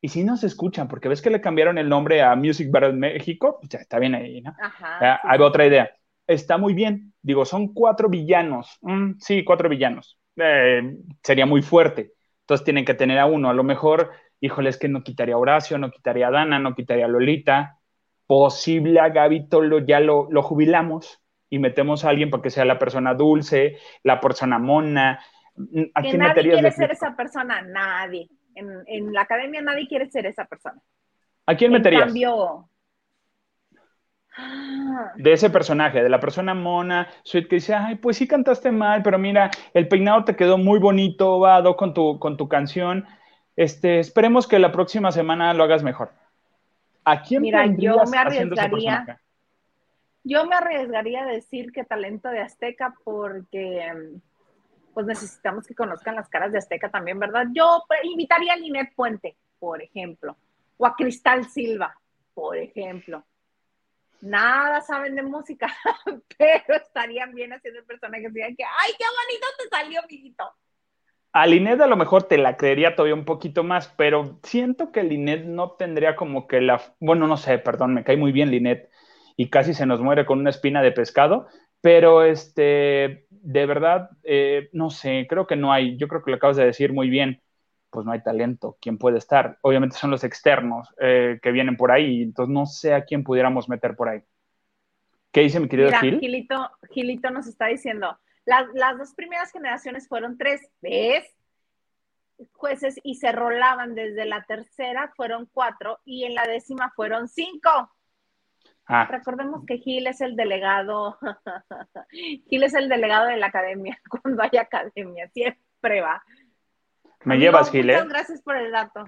y si no se escuchan, porque ves que le cambiaron el nombre a Music Battle México, pues ya está bien ahí, ¿no? Ajá, Hay otra idea. Está muy bien. Digo, son cuatro villanos. Mm, sí, cuatro villanos. Eh, sería muy fuerte. Entonces tienen que tener a uno. A lo mejor híjole, es que no quitaría a Horacio, no quitaría a Dana, no quitaría a Lolita, posible a Gabito lo, ya lo, jubilamos y metemos a alguien para que sea la persona dulce, la persona mona. ¿A que nadie quiere ser esa persona, nadie. En, la academia nadie quiere ser esa persona. ¿A quién meterías? Cambio... De ese personaje, de la persona mona, sweet, que dice, ay, pues sí cantaste mal, pero mira, el peinado te quedó muy bonito, Vado, con tu, con tu canción este, esperemos que la próxima semana lo hagas mejor. ¿A quién Mira, yo me arriesgaría. Yo me arriesgaría a decir que talento de Azteca porque pues necesitamos que conozcan las caras de Azteca también, ¿verdad? Yo invitaría a Linet Puente, por ejemplo, o a Cristal Silva, por ejemplo. Nada saben de música, [laughs] pero estarían bien haciendo personajes que digan que, ¡ay, qué bonito te salió, amiguito! A Linet a lo mejor te la creería todavía un poquito más, pero siento que Linet no tendría como que la... Bueno, no sé, perdón, me cae muy bien Linet y casi se nos muere con una espina de pescado, pero este, de verdad, eh, no sé, creo que no hay, yo creo que lo acabas de decir muy bien, pues no hay talento, ¿quién puede estar? Obviamente son los externos eh, que vienen por ahí, entonces no sé a quién pudiéramos meter por ahí. ¿Qué dice mi querido Gil? Gilito, Gilito nos está diciendo, las, dos primeras generaciones fueron tres, ¿ves? Jueces y se rolaban desde la tercera, fueron cuatro, y en la décima fueron cinco. Ah. Recordemos que Gil es el delegado, [laughs] Gil es el delegado de la academia, [laughs] cuando hay academia, siempre va. Me llevas, Gil, Muchas ¿eh? gracias por el dato.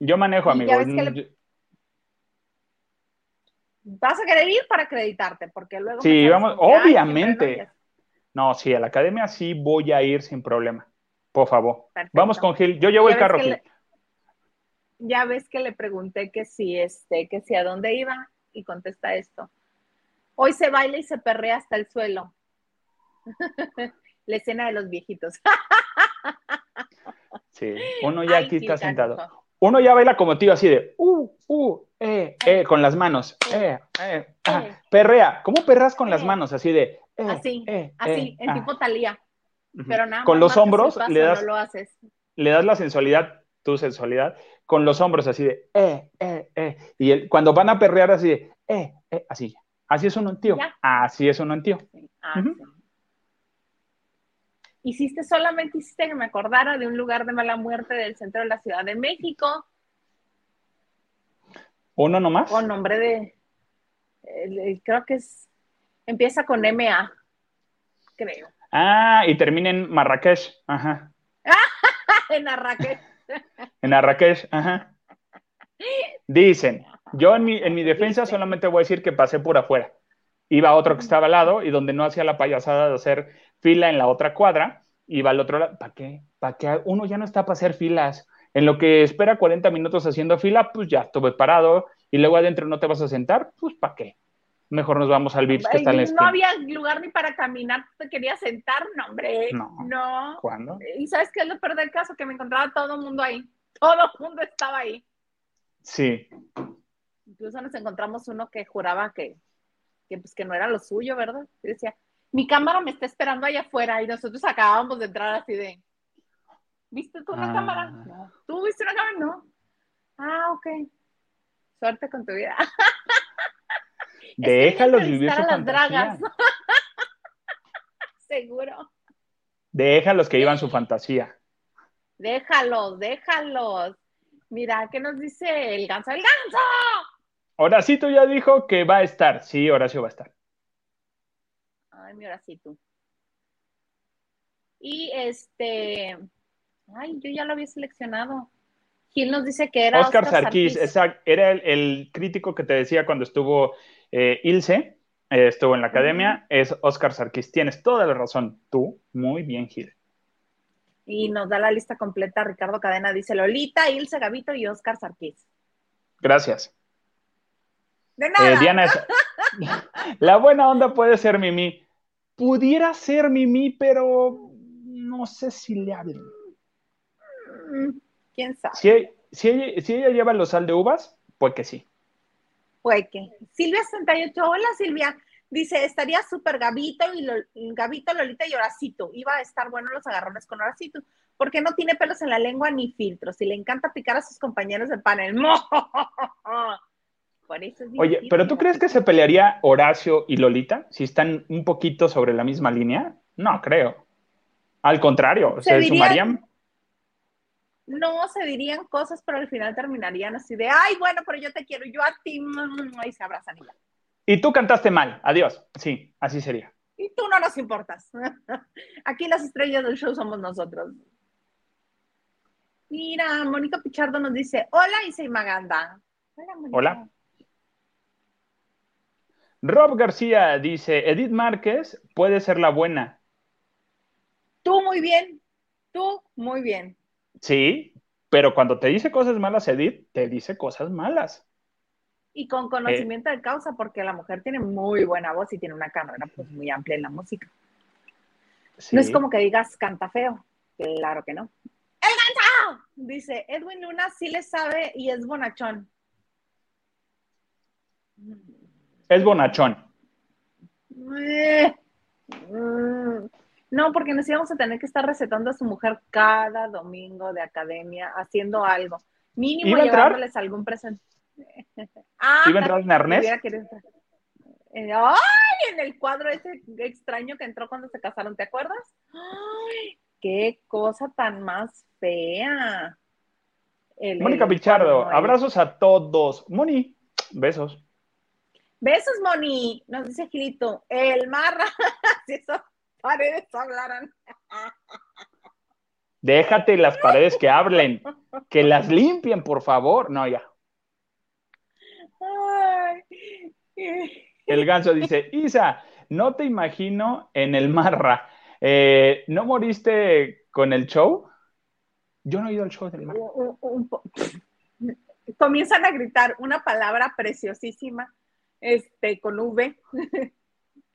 Yo manejo, amigo. Vas a querer ir para acreditarte, porque luego... Sí, vamos, obviamente. No, sí, a la academia sí voy a ir sin problema. Por favor. Vamos con Gil. Yo llevo el carro, Gil. ya ves que le pregunté que si, este, que si a dónde iba y contesta esto. Hoy se baila y se perrea hasta el suelo. [laughs] la escena de los viejitos. [laughs] sí, uno ya aquí está sentado. Uno ya baila como tío, así de, uh, uh, eh, eh, con las manos, eh, eh, ah, perrea. ¿Cómo perras con las manos? Así de, eh, así, eh, así, en ah. tipo talía. Pero nada Con los hombros le das, lo haces. le das la sensualidad, tu sensualidad, con los hombros así de, eh, eh, eh. Y cuando van a perrear así de, eh, eh, así. Así es uno en tío. Así es uno en tío. Ah, hiciste solamente, hiciste que me acordara de un lugar de mala muerte del centro de la Ciudad de México. ¿Uno nomás? Con nombre de, creo que es Empieza con MA, creo. Ah, y termina en Marrakech. Ajá. [laughs] en Marrakech. En Marrakech, ajá. Dicen, yo en mi, en mi defensa solamente voy a decir que pasé por afuera. Iba otro que estaba al lado y donde no hacía la payasada de hacer fila en la otra cuadra, iba al otro lado. ¿Para qué? ¿Para qué? Uno ya no está para hacer filas. En lo que espera 40 minutos haciendo fila, pues ya estuve parado y luego adentro no te vas a sentar, pues ¿para qué? Mejor nos vamos al Vips que está en la No había lugar ni para caminar, te quería sentar, no, hombre. No. no. ¿Cuándo? Y sabes qué es lo peor del caso, que me encontraba todo el mundo ahí. Todo el mundo estaba ahí. Sí. Incluso nos encontramos uno que juraba que, que, pues, que no era lo suyo, ¿verdad? Y decía, mi cámara me está esperando allá afuera y nosotros acabábamos de entrar así de, ¿viste tú una Ah. cámara? No. ¿Tú viste una cámara? No. Ah, ok. Suerte con tu vida. [laughs] Déjalos vivir su a las fantasía. dragas. [laughs] Seguro. Déjalos que vivan su fantasía. Déjalos, déjalos. Mira, ¿qué nos dice el ganso? ¡El ganso! Horacito ya dijo que va a estar. Sí, Horacio va a estar. Ay, mi horacito. Y este. Ay, yo ya lo había seleccionado. Gil nos dice que era Oscar, Oscar, Sarkis, exact- era el, el crítico que te decía cuando estuvo eh, Ilse, eh, estuvo en la academia, es Oscar Sarkis. Tienes toda la razón. Tú, muy bien, Gil. Y nos da la lista completa. Ricardo Cadena dice Lolita, Ilse Gavito y Oscar Sarkis. Gracias. De nada. Eh, Diana, es- [laughs] la buena onda puede ser Mimi. Pudiera ser Mimi, pero no sé si le hablen. Mm, ¿Quién sabe? Si, e- si ella, si ella lleva los sal de uvas, pues que sí. Fue que. Silvia 68, hola Silvia. Dice, estaría súper Gavito y Gavito, Lolita y Horacito. Iba a estar bueno los agarrones con Horacito, porque no tiene pelos en la lengua ni filtros y le encanta picar a sus compañeros de panel. [laughs] Por eso es Oye, ¿pero tú crees que se pelearía Horacio y Lolita si están un poquito sobre la misma línea? No, creo. Al contrario, Se se, sumarían. No, se dirían cosas, pero al final terminarían así de, ay, bueno, pero yo te quiero, yo a ti, y se abrazan y ya. Y tú cantaste mal. Adiós. Sí, así sería. Y tú no nos importas. [laughs] Aquí las estrellas del show somos nosotros. Mira, Mónica Pichardo nos dice, hola Isa y Maganda. Hola, Mónica. Hola. Rob García dice, Edith Márquez puede ser la buena. Tú muy bien, tú muy bien. Sí, pero cuando te dice cosas malas, Edith, te dice cosas malas. Y con conocimiento de causa, porque la mujer tiene muy buena voz y tiene una carrera pues, muy amplia en la música. Sí. No es como que digas canta feo. Claro que no. ¡El ganso! Dice, Edwin Luna sí le sabe y es bonachón. Es bonachón. Eh, mm, No, porque nos íbamos a tener que estar recetando a su mujer cada domingo de academia haciendo algo. Mínimo ¿Iba a entrar? llevándoles algún presente. [laughs] Ah, ¿Iba a entrar en arnés? Eh, ¡Ay! En el cuadro ese extraño que entró cuando se casaron, ¿te acuerdas? ¡Ay! ¡Qué cosa tan más fea! El- Mónica el Pichardo, el- abrazos a todos. Moni, besos. Besos, Moni, nos dice Gilito. El marra, [laughs] si esas paredes hablaran. Déjate las paredes que hablen, que las limpien, por favor. No, ya. El ganso dice, Isa, no te imagino en el Marra. Eh, ¿No moriste con el show? Yo no he ido al show del Marra. Un- un po- Comienzan a gritar una palabra preciosísima, este, con V, [laughs]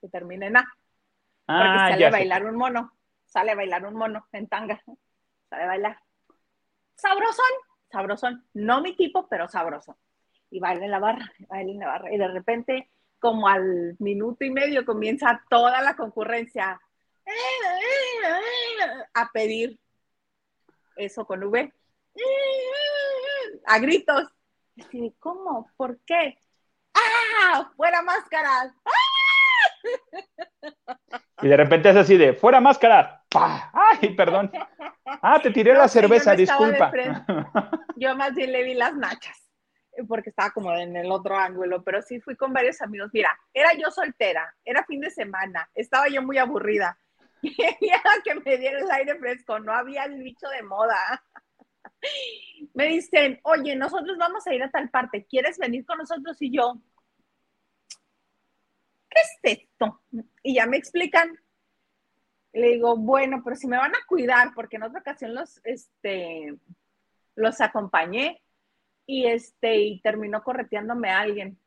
que termina en A, porque Ah, sale a sé. bailar un mono, sale a bailar un mono en tanga, sale a bailar. Sabrosón, sabrosón, no mi tipo, pero sabroso. Y baila en la barra, baila en la barra, y de repente, como al minuto y medio, comienza toda la concurrencia a pedir eso con V, a gritos. De, ¿Cómo? ¿Por qué? ¡Ah! ¡Fuera máscaras! [laughs] Y de repente es así de, fuera máscara. ¡Pah! ¡Ay, perdón! Ah, te tiré No la yo cerveza, no de disculpa. Yo más bien le vi las nachas, porque estaba como en el otro ángulo, pero sí fui con varios amigos. Mira, era yo soltera, era fin de semana, estaba yo muy aburrida. [laughs] Quería que me diera el aire fresco, no había el bicho de moda. Me dicen, oye, nosotros vamos a ir a tal parte, ¿quieres venir con nosotros? Y yo, ¿qué es esto? Y ya me explican. Le digo, bueno, pero si me van a cuidar, porque en otra ocasión los, este, los acompañé y este, y terminó correteándome a alguien.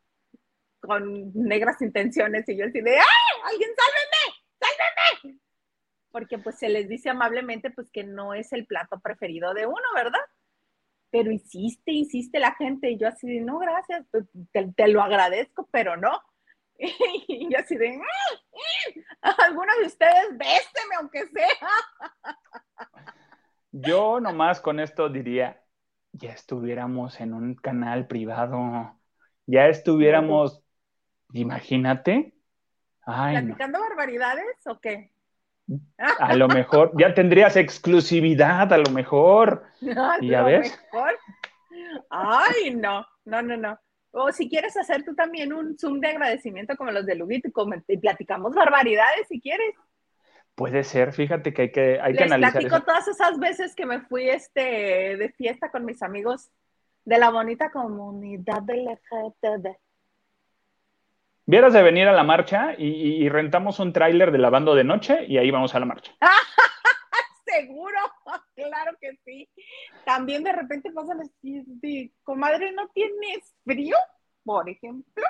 con negras intenciones y yo así de, ¡ay! ¡Alguien sálveme! ¡Sálveme! Porque pues se les dice amablemente pues que no es el plato preferido de uno, ¿verdad? Pero insiste, insiste la gente y yo así de, no, gracias, pues, te, lo agradezco, pero no. [laughs] Y yo así de, mm, mm, algunos de ustedes béseme aunque sea. [laughs] Yo nomás con esto diría, ya estuviéramos en un canal privado, ya estuviéramos, imagínate. Ay, ¿Platicando barbaridades o qué? A lo mejor, ya tendrías exclusividad, a lo mejor. [laughs] ¿Y ya ves? Ay, no, no, no, no. O si quieres hacer tú también un Zoom de agradecimiento como los de Lubit y platicamos barbaridades si quieres. Puede ser, fíjate que hay que, hay que analizar. platico todas esas veces que me fui este, de fiesta con mis amigos de la bonita comunidad de LGTB. Vieras de venir a la marcha y, rentamos un tráiler de lavando de noche y ahí vamos a la marcha. [laughs] Seguro, claro que sí. También de repente pasan así, comadre, ¿no tienes frío? Por ejemplo.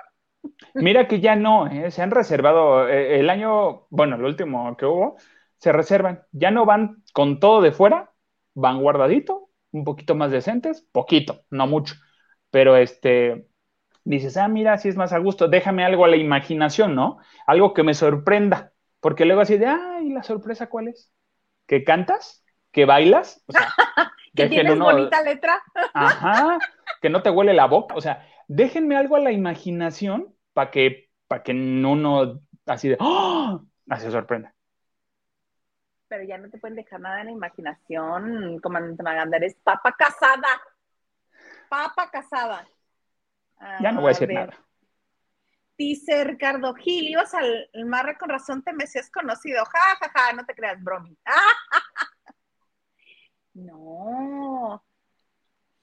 Mira que ya no, ¿eh? se han reservado eh, el año, bueno, el último que hubo, se reservan. Ya no van con todo de fuera, van guardadito, un poquito más decentes, poquito, no mucho. Pero este, dices, ah, mira, si es más a gusto, déjame algo a la imaginación, ¿no? Algo que me sorprenda. Porque luego así de, ay, ¿la sorpresa cuál es? ¿Que cantas? ¿Que bailas? O sea, [laughs] que tienes bonita letra. Ajá, que no te huele la boca. O sea, déjenme algo a la imaginación para que, para que uno así de, ¡oh! Así sorprenda. Pero ya no te pueden dejar nada en la imaginación, comandante Maganda, eres papa casada. Papa casada. ya no voy a decir nada. Dice Ricardo Gil, ibas al marre con razón te me seas conocido. Ja, ja, ja, no te creas, bromi. [laughs] no.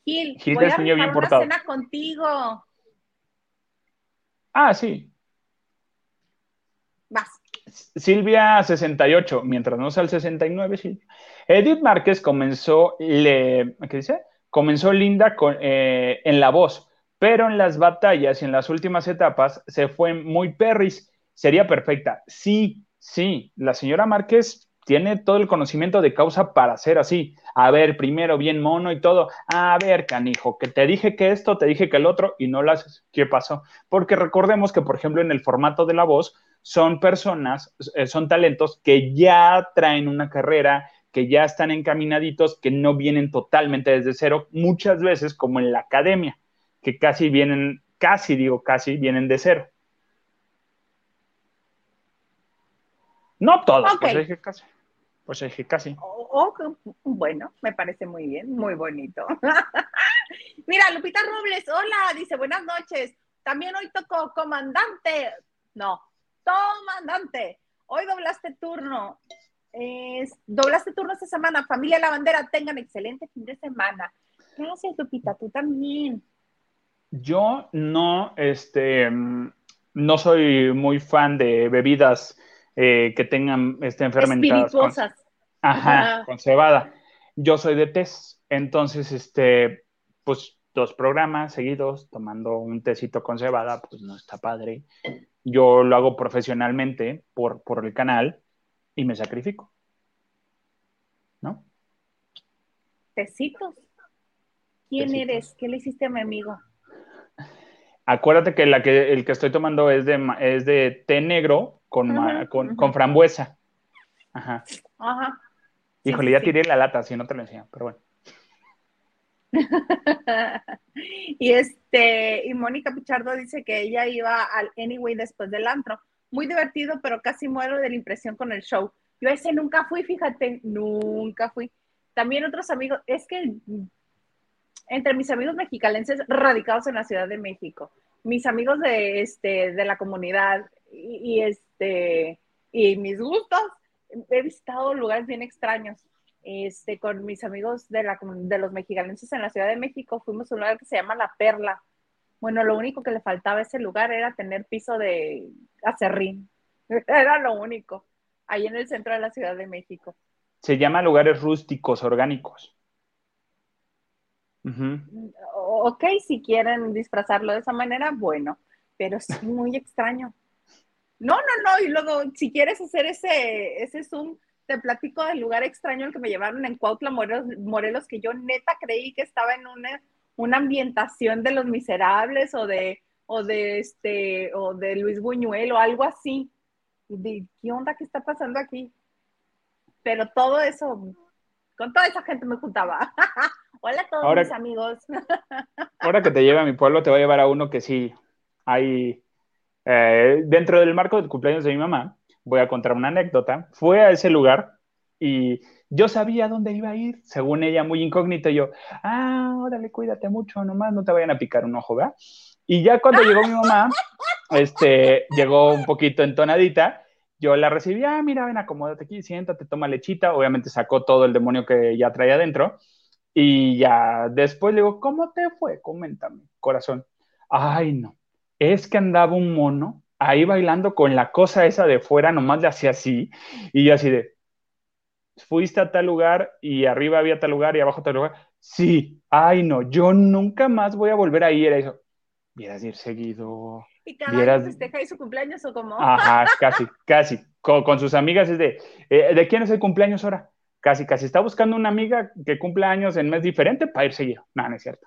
Gil, voy a bien una cena contigo. Ah, sí. Vas. Silvia 68, mientras no sea el 69, sí. Edith Márquez comenzó, le, ¿qué dice? Comenzó linda con, eh, en la voz, pero en las batallas y en las últimas etapas se fue muy perris. Sería perfecta. Sí, sí, la señora Márquez tiene todo el conocimiento de causa para ser así. A ver, primero bien mono y todo. A ver, canijo, que te dije que esto, te dije que el otro y no lo haces. ¿Qué pasó? Porque recordemos que, por ejemplo, en el formato de la voz, son personas, eh, son talentos que ya traen una carrera, que ya están encaminaditos, que no vienen totalmente desde cero, muchas veces como en la academia, que casi vienen, casi digo casi, vienen de cero. No todos, pues dije casi. Pues es que casi. Oh, bueno, me parece muy bien, muy bonito. [laughs] Mira, Lupita Robles, hola, dice buenas noches. También hoy tocó comandante. No, comandante. Hoy doblaste turno. doblaste turno esta semana. Familia La Bandera, tengan excelente fin de semana. Gracias, Lupita, tú también. Yo no, este, no soy muy fan de bebidas eh, que tengan este, enfermedades. Con, ajá, con cebada. Yo soy de test, entonces, este, pues dos programas seguidos tomando un tecito con cebada, pues no está padre. Yo lo hago profesionalmente por, por el canal y me sacrifico. ¿No? Tecitos. ¿Quién eres? ¿Qué le hiciste a mi amigo? Acuérdate que, la que el que estoy tomando es de, es de té negro con, frambuesa. Ajá. Ajá. Híjole, ya tiré la lata, si no te lo enseño, pero bueno. [laughs] y este, y Mónica Pichardo dice que ella iba al Anyway después del antro. Muy divertido, pero casi muero de la impresión con el show. Yo ese nunca fui, fíjate, nunca fui. También otros amigos, es que entre mis amigos mexicalenses radicados en la Ciudad de México, mis amigos de, este, de la comunidad y, este, y mis gustos, he visitado lugares bien extraños. Este, con mis amigos de, la, de los mexicalenses en la Ciudad de México, fuimos a un lugar que se llama La Perla. Bueno, lo único que le faltaba a ese lugar era tener piso de acerrín. Era lo único, ahí en el centro de la Ciudad de México. Se llama lugares rústicos, orgánicos. Ok, si quieren disfrazarlo de esa manera, bueno. pero es muy extraño. No, no, no, y luego si quieres hacer ese, ese Zoom, te platico del lugar extraño al que me llevaron en Cuautla, Morelos, que yo neta creí que estaba en una, una ambientación de Los Miserables o de, o de, este, o de Luis Buñuel o algo así. De, ¿Qué onda que está pasando aquí? Pero todo eso, con toda esa gente me juntaba. [laughs] Hola a todos mis amigos. [laughs] ahora que te lleve a mi pueblo, te voy a llevar a uno que sí hay eh, dentro del marco del cumpleaños de mi mamá. Voy a contar una anécdota. Fue a ese lugar y yo sabía dónde iba a ir, según ella, muy incógnito. Yo, ah, órale, cuídate mucho, nomás no te vayan a picar un ojo, ¿verdad? Y ya cuando llegó mi mamá, este, llegó un poquito entonadita, yo la recibí, ah, mira, ven, acomódate aquí, siéntate, toma lechita. Obviamente sacó todo el demonio que ya traía adentro. Y ya después le digo, ¿cómo te fue? Coméntame, corazón. Ay, no, es que andaba un mono ahí bailando con la cosa esa de fuera, nomás le hacía así. Y yo así de, fuiste a tal lugar y arriba había tal lugar y abajo tal lugar. Sí, ay no, yo nunca más voy a volver a ir a eso. Vieras ir seguido. ¿Y cada vez festeja su cumpleaños o cómo? Ajá, casi, casi. Con, sus amigas es de, eh, ¿de quién es el cumpleaños ahora? Casi, casi. Está buscando una amiga que cumple años en mes diferente para ir seguido. No, no es cierto.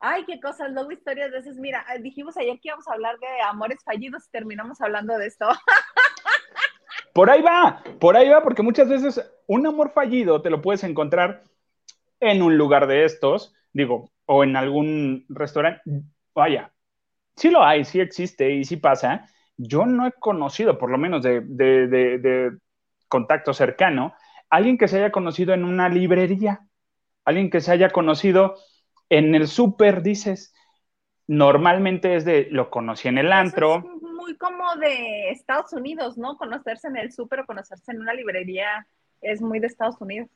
Ay, qué cosas, luego historias de esas. Mira, dijimos ayer que íbamos a hablar de amores fallidos y terminamos hablando de esto. [laughs] Por ahí va, por ahí va, porque muchas veces un amor fallido te lo puedes encontrar en un lugar de estos, digo, o en algún restaurante. Vaya, sí lo hay, sí existe y sí pasa. Yo no he conocido, por lo menos de, de contacto cercano, alguien que se haya conocido en una librería, alguien que se haya conocido en el súper, dices, normalmente es de lo conocí en el antro muy como de Estados Unidos, ¿no? Conocerse en el súper o conocerse en una librería es muy de Estados Unidos.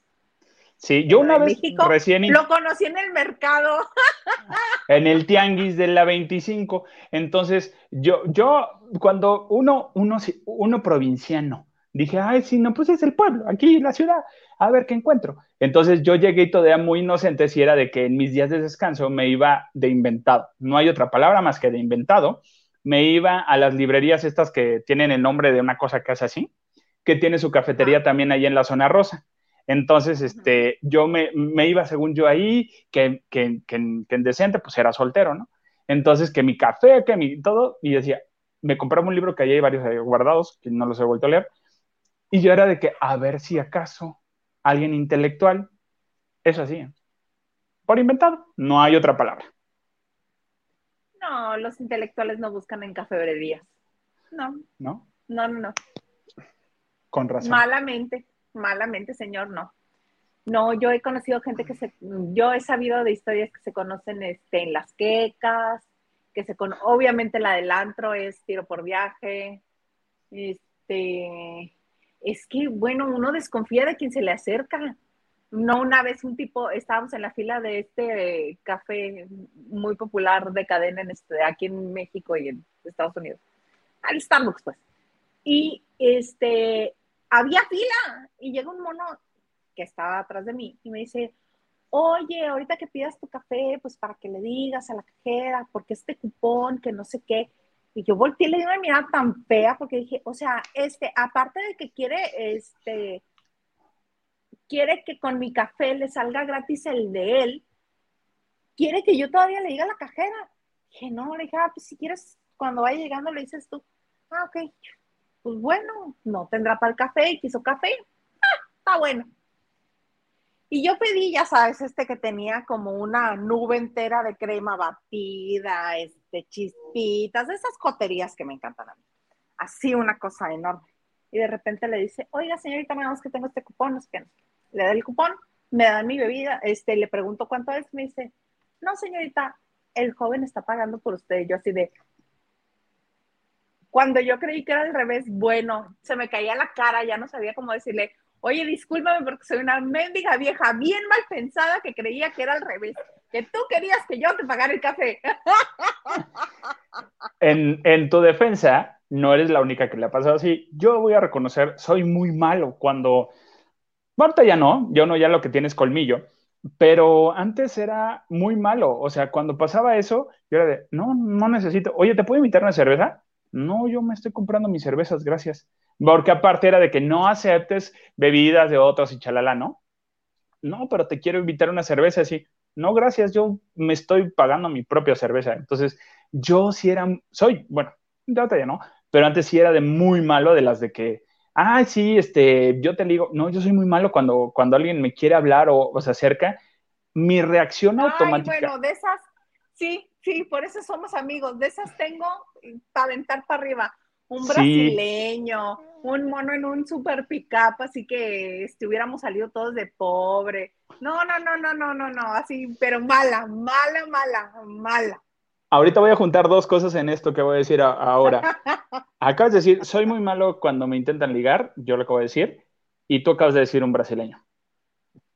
Sí, yo una vez recién... Lo conocí en el mercado. [laughs] En el tianguis de la 25. Entonces, yo, yo cuando uno, uno, uno provinciano, dije, ay, sí, no, pues es el pueblo, aquí la ciudad, a ver qué encuentro. Entonces yo llegué y todavía muy inocente si era de que en mis días de descanso me iba de inventado. No hay otra palabra más que de inventado me iba a las librerías estas que tienen el nombre de una cosa que hace así, que tiene su cafetería también ahí en la zona rosa. Entonces, este, yo me, iba, según yo, ahí, que, que, en decente, pues era soltero, ¿no? Entonces, que mi café, que mi todo, y decía, me compraba un libro que ahí hay varios guardados, que no los he vuelto a leer, y yo era de que, a ver si acaso alguien intelectual, eso así, por inventado, no hay otra palabra. No, los intelectuales no buscan en cafebrerías. No. ¿No? No, no, no. Con razón. Malamente, malamente, señor, no. No, yo he conocido gente que se, yo he sabido de historias que se conocen este, en las quecas, que se con, obviamente la del antro es tiro por viaje, este, es que, bueno, uno desconfía de quien se le acerca. No, una vez un tipo, estábamos en la fila de este café muy popular de cadena en este, aquí en México y en Estados Unidos, al Starbucks, pues. Y este, había fila y llega un mono que estaba atrás de mí y me dice, oye, ahorita que pidas tu café, pues para que le digas a la cajera, porque este cupón, que no sé qué. Y yo volteé y le di una mirada tan fea porque dije, o sea, este, aparte de que quiere, este, quiere que con mi café le salga gratis el de él, quiere que yo todavía le diga a la cajera. Dije, no, le dije, ah, pues si quieres, cuando vaya llegando le dices tú, ah, ok, pues bueno, no tendrá para el café y quiso café, ah, está bueno. Y yo pedí, ya sabes, este que tenía como una nube entera de crema batida, este, chispitas, esas coterías que me encantan a mí. Así una cosa enorme. Y de repente le dice, oiga, señorita, me que tengo este cupón, no sé qué le da el cupón, me dan mi bebida, este, le pregunto cuánto es, me dice, no señorita, el joven está pagando por usted. Yo así de, cuando yo creí que era al revés, bueno, se me caía la cara, ya no sabía cómo decirle, oye, discúlpame porque soy una mendiga vieja bien mal pensada que creía que era al revés, que tú querías que yo te pagara el café. [laughs] En, en tu defensa, no eres la única que le ha pasado así. Yo voy a reconocer, soy muy malo cuando Ahorita ya no, yo no ya lo que tienes colmillo, pero antes era muy malo. O sea, cuando pasaba eso, yo era de, no, no necesito. Oye, ¿te puedo invitar una cerveza? No, yo me estoy comprando mis cervezas, gracias. Porque aparte era de que no aceptes bebidas de otros y chalala, ¿no? No, pero te quiero invitar una cerveza así. No, gracias, yo me estoy pagando mi propia cerveza. Entonces, yo sí era, soy, bueno, ya no, pero antes sí era de muy malo de las de que, ah, sí, este, yo te digo, no, yo soy muy malo cuando, cuando alguien me quiere hablar o, se acerca, mi reacción automática. Ay, bueno, de esas, sí, sí, por eso somos amigos, de esas tengo para aventar para arriba. Un brasileño, un mono en un super pickup, así que este, hubiéramos salido todos de pobre. No, no, no, no, no, no, no, así, pero mala, mala, mala, mala. Ahorita voy a juntar dos cosas en esto que voy a decir ahora. [laughs] Acabas de decir, soy muy malo cuando me intentan ligar, yo lo acabo de decir, y tú acabas de decir un brasileño.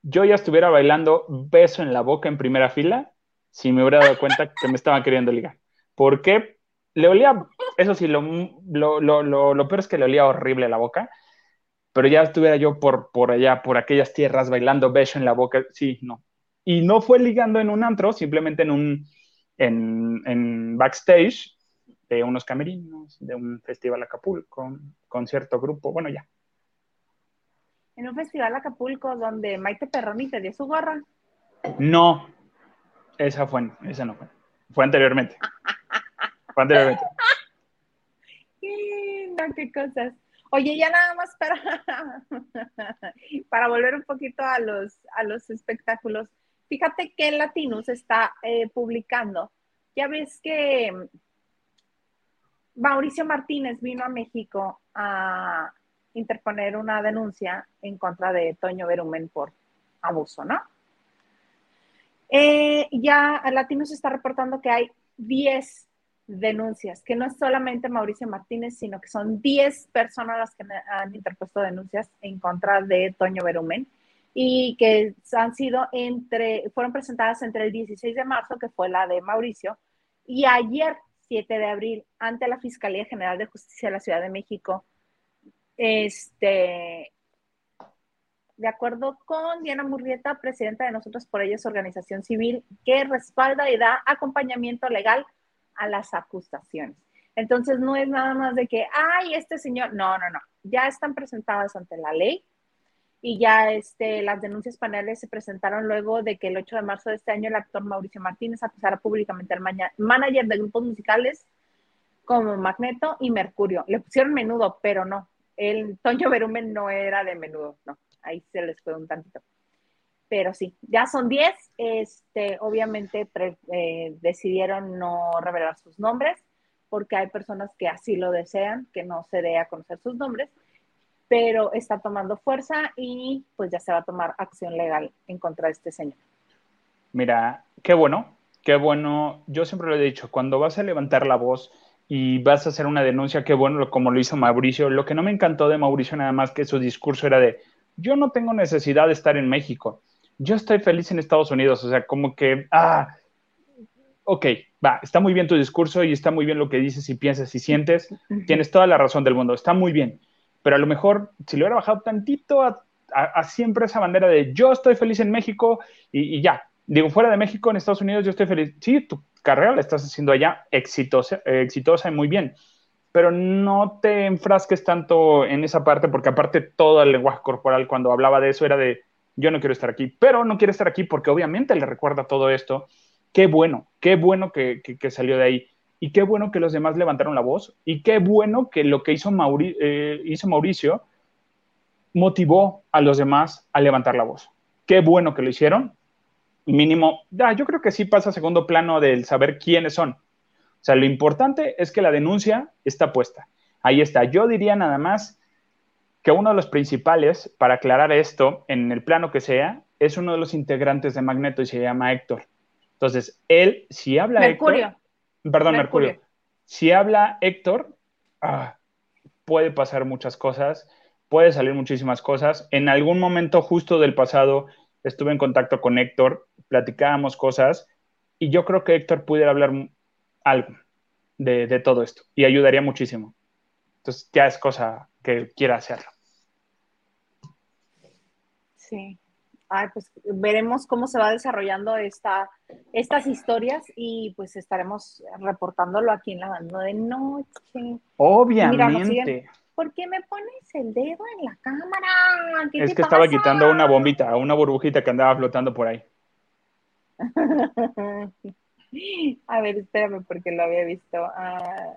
Yo ya estuviera bailando beso en la boca en primera fila si me hubiera dado cuenta que me estaban queriendo ligar. ¿Por qué? Le olía, eso sí, lo, lo, lo, lo, peor es que le olía horrible la boca, pero ya estuviera yo por, por allá, por aquellas tierras, bailando beso en la boca, sí, no. Y no fue ligando en un antro, simplemente en un en, backstage de unos camerinos, de un festival Acapulco, con cierto grupo, bueno, ya. En un festival Acapulco donde Maite Perroni te dio su gorra. No, esa fue, esa no fue. Fue anteriormente. fue anteriormente. No, qué cosas. Oye, ya nada más para, [laughs] para volver un poquito a los, a los espectáculos. Fíjate que Latinus está eh, publicando. Ya ves que Mauricio Martínez vino a México a interponer una denuncia en contra de Toño Berumen por abuso, ¿no? Eh, ya Latinus está reportando que hay 10 denuncias, que no es solamente Mauricio Martínez, sino que son 10 personas las que han interpuesto denuncias en contra de Toño Berumen y que han sido entre, fueron presentadas entre el 16 de marzo, que fue la de Mauricio, y ayer, 7 de abril, ante la Fiscalía General de Justicia de la Ciudad de México, este, de acuerdo con Diana Murrieta, presidenta de Nosotros por Ellos, organización civil, que respalda y da acompañamiento legal a las acusaciones. Entonces, no es nada más de que, ay, este señor, no, no, no, ya están presentadas ante la ley, y ya este, las denuncias penales se presentaron luego de que el 8 de marzo de este año el actor Mauricio Martínez acusara públicamente al manager de grupos musicales como Magneto y Mercurio. Le pusieron menudo, pero no. El Toño Berumen no era de menudo, no. Ahí se les fue un tantito. Pero sí, ya son 10. Este, obviamente eh, decidieron no revelar sus nombres porque hay personas que así lo desean, que no se dé a conocer sus nombres pero está tomando fuerza y pues ya se va a tomar acción legal en contra de este señor. Mira, qué bueno, qué bueno. Yo siempre lo he dicho, cuando vas a levantar la voz y vas a hacer una denuncia, qué bueno como lo hizo Mauricio. Lo que no me encantó de Mauricio nada más que su discurso era de, yo no tengo necesidad de estar en México, yo estoy feliz en Estados Unidos, o sea, como que, ah, ok, va, está muy bien tu discurso y está muy bien lo que dices y piensas y sientes, tienes toda la razón del mundo, está muy bien pero a lo mejor si lo hubiera bajado tantito a, siempre esa bandera de yo estoy feliz en México y, ya. Digo, fuera de México, en Estados Unidos, yo estoy feliz. Sí, tu carrera la estás haciendo allá exitosa, exitosa y muy bien, pero no te enfrasques tanto en esa parte, porque aparte todo el lenguaje corporal cuando hablaba de eso era de yo no quiero estar aquí, pero no quiero estar aquí porque obviamente le recuerda todo esto. Qué bueno, qué bueno que salió de ahí y qué bueno que los demás levantaron la voz y qué bueno que lo que hizo, eh, Mauricio motivó a los demás a levantar la voz. Qué bueno que lo hicieron. Mínimo, ya, yo creo que sí pasa a segundo plano del saber quiénes son. O sea, lo importante es que la denuncia está puesta. Ahí está. Yo diría nada más que uno de los principales para aclarar esto, en el plano que sea, es uno de los integrantes de Magneto y se llama Héctor. Entonces, él, si habla Mercurio. Perdón, Mercurio. Si habla Héctor, ah, puede pasar muchas cosas, puede salir muchísimas cosas. En algún momento justo del pasado estuve en contacto con Héctor, platicábamos cosas y yo creo que Héctor pudiera hablar algo de, de todo esto y ayudaría muchísimo. Entonces ya es cosa que quiera hacerlo. Sí. Ay, pues veremos cómo se va desarrollando esta, estas historias y pues estaremos reportándolo aquí en la banda de noche. Obviamente. ¿Por qué me pones el dedo en la cámara? es que estaba quitando una bombita, una burbujita que andaba flotando por ahí. [laughs] A ver, espérame porque lo había visto. Ah,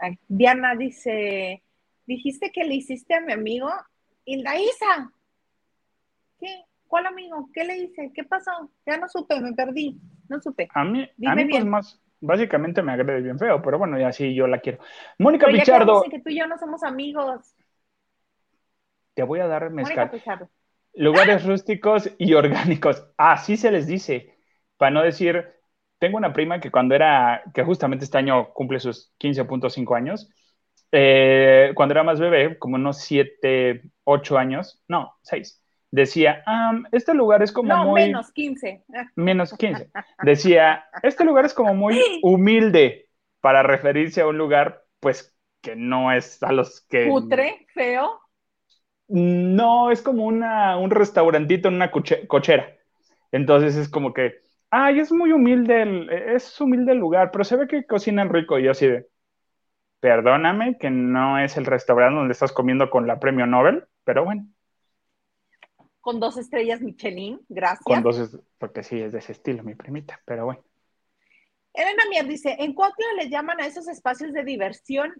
ah, Diana dice, dijiste que le hiciste a mi amigo Hilda Isa. ¿Qué? ¿Cuál amigo? ¿Qué le hice? ¿Qué pasó? Ya no supe, me perdí. No supe. A mí, a mí pues más, básicamente me agrede bien feo, pero bueno, ya sí, yo la quiero. Mónica Pichardo. que tú y yo no somos amigos. Te voy a dar mezcal. Lugares rústicos y [laughs] orgánicos. Así se les dice. Para no decir, tengo una prima que cuando era, que justamente este año cumple sus 15.5 años, eh, cuando era más bebé, como unos 7, 8 años, no, 6, decía, este lugar es como no, muy... menos 15. [laughs] Menos 15. Decía, este lugar es como muy [laughs] humilde para referirse a un lugar, pues, que no es a los que... Putre, feo. No, es como una, un restaurantito en una cochera. Entonces es como que, ay, es muy humilde, es humilde el lugar, pero se ve que cocinan rico. Y yo así de, perdóname que no es el restaurante donde estás comiendo con la premio Nobel, pero bueno con dos estrellas Michelin, gracias. Con dos, porque sí, es de ese estilo, mi primita, pero bueno. Elena Mier dice, en Cuautla le llaman a esos espacios de diversión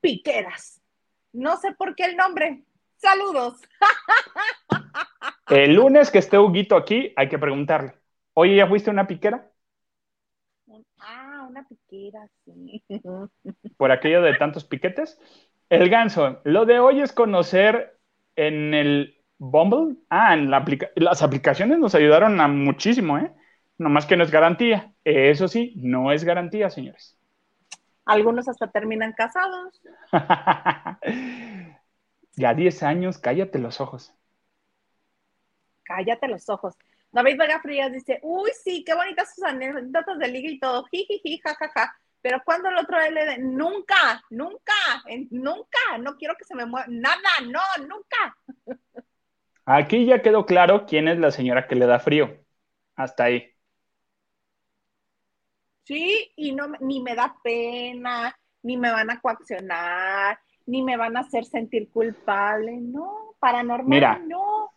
piqueras. No sé por qué el nombre. Saludos. El lunes que esté Huguito aquí, hay que preguntarle. Oye, ¿ya fuiste a una piquera? Ah, una piquera, sí. [laughs] Por aquello de tantos piquetes. El ganso, lo de hoy es conocer en el Bumble, ah, en la las aplicaciones nos ayudaron a muchísimo, ¿eh? Nomás que no es garantía. Eso sí, no es garantía, señores. Algunos hasta terminan casados. [laughs] ya 10 años, cállate los ojos. Cállate los ojos. David Vega Frías dice, uy, sí, qué bonitas sus anécdotas de liga y todo, [laughs] jijiji, jajaja. Pero cuando el otro LD, nunca, nunca, nunca, no quiero que se me mueva, nada, no, nunca. [laughs] Aquí ya quedó claro quién es la señora que le da frío. Hasta ahí. Sí, y no, ni me da pena, ni me van a coaccionar, ni me van a hacer sentir culpable. No, paranormal, Mira, no.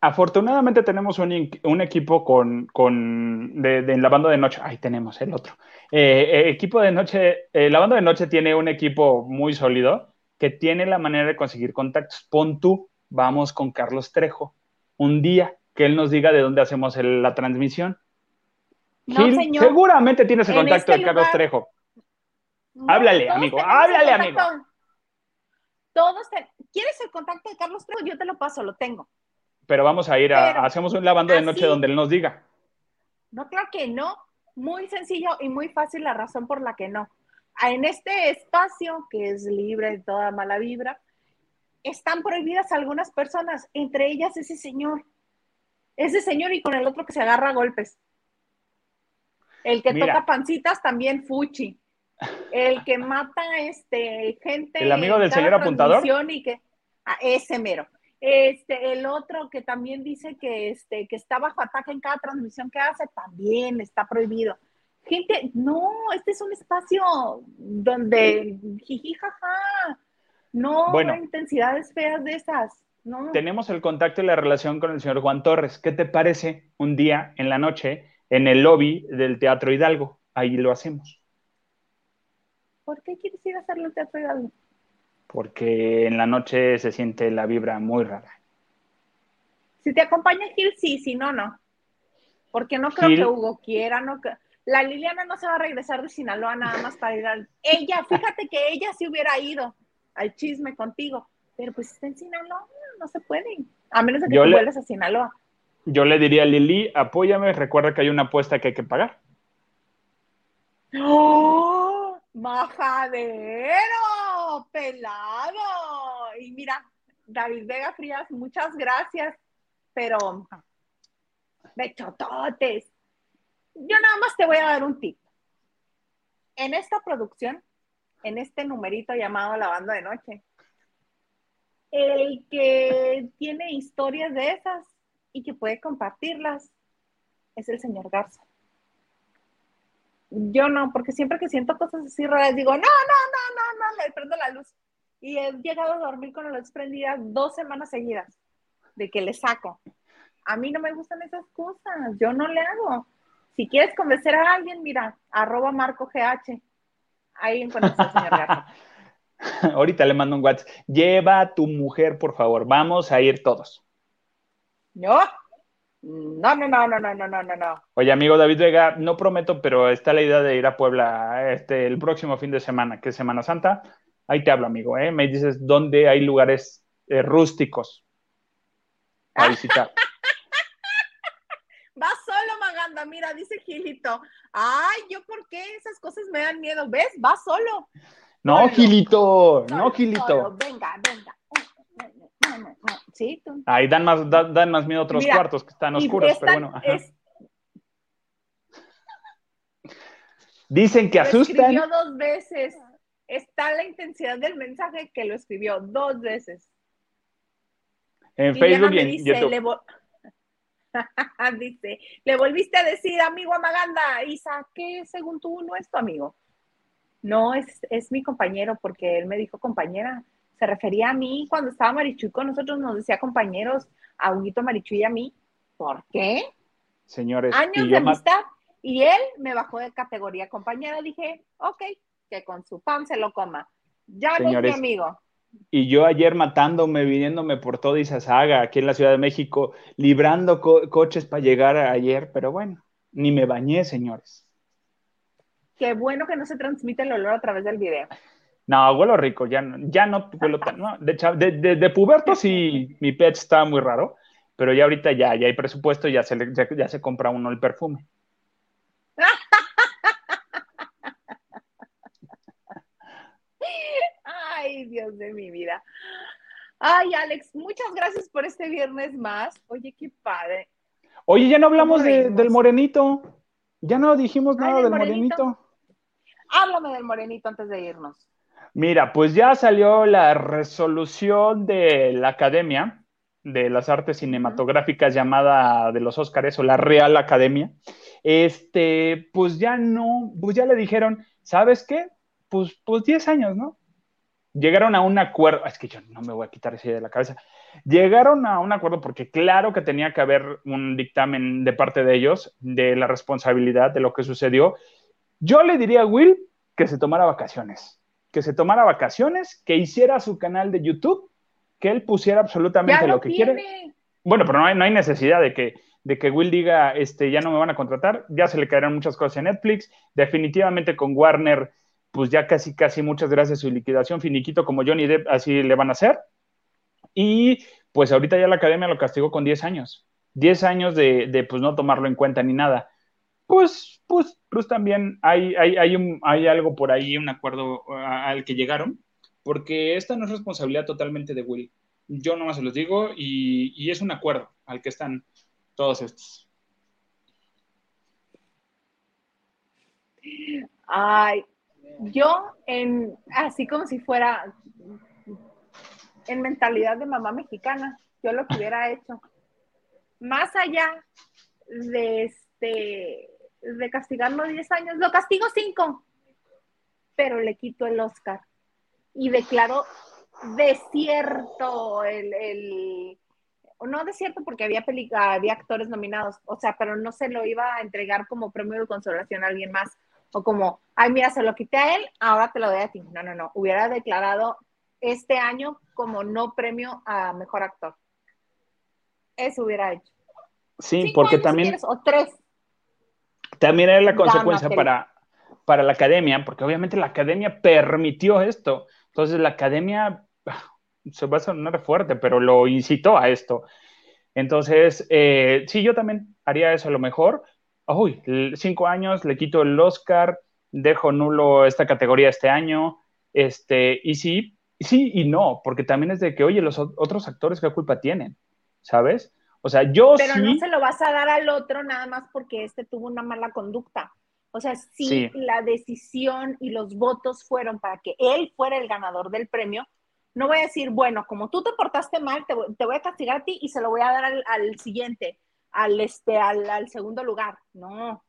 Afortunadamente tenemos un, equipo con, con de, de, la banda de noche. Ahí tenemos el otro. Eh, eh, equipo de noche, eh, la banda de noche tiene un equipo muy sólido que tiene la manera de conseguir contactos. Pon tú vamos con Carlos Trejo un día que él nos diga de dónde hacemos la transmisión. No, señor. Seguramente tienes el contacto de este Carlos Trejo. háblale, amigo, háblale, amigo. Todos ¿Quieres el contacto de Carlos Trejo? Yo te lo paso, lo tengo. Pero vamos a ir a, hacemos un lavando de noche donde él nos diga. No, claro que no. Muy sencillo y muy fácil la razón por la que no. En este espacio, que es libre de toda mala vibra, están prohibidas algunas personas, entre ellas ese señor. Ese señor y con el otro que se agarra a golpes. El que toca pancitas también fuchi. El que mata este gente. El amigo del señor apuntador. Y que, a ese mero. Este, el otro que también dice que, este, que está bajo ataque en cada transmisión que hace, también está prohibido. Gente, no, este es un espacio donde jiji, jaja, no, bueno, intensidades feas de esas. No. Tenemos el contacto y la relación con el señor Juan Torres. ¿Qué te parece un día en la noche en el lobby del Teatro Hidalgo? Ahí lo hacemos. ¿Por qué quieres ir a hacerlo el Teatro Hidalgo? Porque en la noche se siente la vibra muy rara. Si te acompaña Gil, sí, si no, no. Porque no creo que Hugo quiera, no La Liliana no se va a regresar de Sinaloa nada más para ir al... Ella, fíjate que ella sí hubiera ido al chisme contigo, pero pues está en Sinaloa, no se puede, a menos de que tú vuelvas a Sinaloa. Yo le diría a Lili, apóyame, recuerda que hay una apuesta que hay que pagar. ¡Oh! ¡Majadero! ¡Pelado! Y mira, David Vega Frías, muchas gracias, pero bechototes. Yo nada más te voy a dar un tip. En esta producción en este numerito llamado La Banda de Noche. El que tiene historias de esas y que puede compartirlas es el señor Garza. Yo no, porque siempre que siento cosas así raras digo, no, no, no, no, no, le prendo la luz. Y he llegado a dormir con la luz prendida dos semanas seguidas de que le saco. A mí no me gustan esas cosas, yo no le hago. Si quieres convencer a alguien, mira, arroba Marco GH. Ahí encuentras. [laughs] Ahorita le mando un WhatsApp. Lleva a tu mujer, por favor. Vamos a ir todos. No. No, no, no, no, no, no, no, no. Oye, amigo David Vega, no prometo, pero está la idea de ir a Puebla este, el próximo fin de semana, que es Semana Santa. Ahí te hablo, amigo. ¿eh? Me dices dónde hay lugares eh, rústicos a visitar. [laughs] Solo, mira, dice Gilito. Ay, yo por qué esas cosas me dan miedo, ¿ves? Va solo. No, Gilito, no, Gilito. Venga, venga. Sí, tú. Ahí dan más, dan, más miedo otros cuartos que están oscuros, pero bueno. Dicen que asustan. Lo escribió dos veces. Está la intensidad del mensaje que lo escribió dos veces. En Facebook y en YouTube. [laughs] Dice, le volviste a decir, amigo Amaganda, Isa, ¿qué según tú no es tu amigo? No, es, es mi compañero, porque él me dijo compañera se refería a mí cuando estaba Marichuy con nosotros, nos decía compañeros, a Huguito Marichuy y a mí. ¿Por qué? Señores. Años de amistad. Y él me bajó de categoría compañera. Dije, ok, que con su pan se lo coma. Ya no es mi amigo. Y yo ayer matándome, viniéndome por toda Izazaga, aquí en la Ciudad de México, librando coches para llegar ayer, pero bueno, ni me bañé, señores. Qué bueno que no se transmite el olor a través del video. No, huelo rico, ya, ya no huelo tan. No, de, de, de, puberto sí, mi pet está muy raro, pero ya ahorita ya, ya hay presupuesto ya se, ya, se compra uno el perfume. Ay, Dios de mi vida. Ay, Alex, muchas gracias por este viernes más. Oye, qué padre. Oye, ya no hablamos del morenito. Ya no dijimos nada del morenito. Háblame del morenito antes de irnos. Mira, pues ya salió la resolución de la Academia de las Artes Cinematográficas llamada de los Óscares o la Real Academia. Este, pues ya no, pues ya le dijeron, ¿sabes qué? Pues, pues 10 años, ¿no? Llegaron a un acuerdo, es que yo no me voy a quitar esa idea de la cabeza. Llegaron a un acuerdo porque claro que tenía que haber un dictamen de parte de ellos de la responsabilidad de lo que sucedió. Yo le diría a Will que se tomara vacaciones que se tomara vacaciones, que hiciera su canal de YouTube, que él pusiera absolutamente lo, que quiere. Bueno, pero no hay, no hay necesidad de que, de que Will diga, este, ya no me van a contratar, ya se le caerán muchas cosas en Netflix, definitivamente con Warner, pues ya casi, casi muchas gracias su liquidación, finiquito como Johnny Depp, así le van a hacer. Y pues ahorita ya la academia lo castigó con 10 años, 10 años de, de pues no tomarlo en cuenta ni nada. Pues, pues, pues también hay, hay, hay, un, hay algo por ahí, un acuerdo al que llegaron, porque esta no es responsabilidad totalmente de Will. Yo nomás se los digo y, y es un acuerdo al que están todos estos. Ay, yo en, así como si fuera en mentalidad de mamá mexicana, yo lo que hubiera hecho, más allá de este, de castigarlo 10 años, lo castigo 5, pero le quito el Oscar y declaro desierto el, el no desierto porque había había actores nominados, o sea, pero no se lo iba a entregar como premio de consolación a alguien más, o como, ay, mira, se lo quité a él, ahora te lo doy a ti. No, no, no, hubiera declarado este año como no premio a mejor actor. Eso hubiera hecho. Sí, porque también... o tres. También era la consecuencia para, para la academia, porque obviamente la academia permitió esto. Entonces la academia [sighs] se va a sonar fuerte, pero lo incitó a esto. Entonces, eh, sí, yo también haría eso a lo mejor. Uy, cinco años, le quito el Oscar, dejo nulo esta categoría este año. Este, y sí, sí y no, porque también es de que, oye, los otros actores, ¿qué culpa tienen? ¿Sabes? O sea, yo Pero no se lo vas a dar al otro nada más porque este tuvo una mala conducta. O sea, si la decisión y los votos fueron para que él fuera el ganador del premio, No voy a decir, bueno, como tú te portaste mal, te, voy a castigar a ti y se lo voy a dar al, siguiente, al, este, al, segundo lugar. No,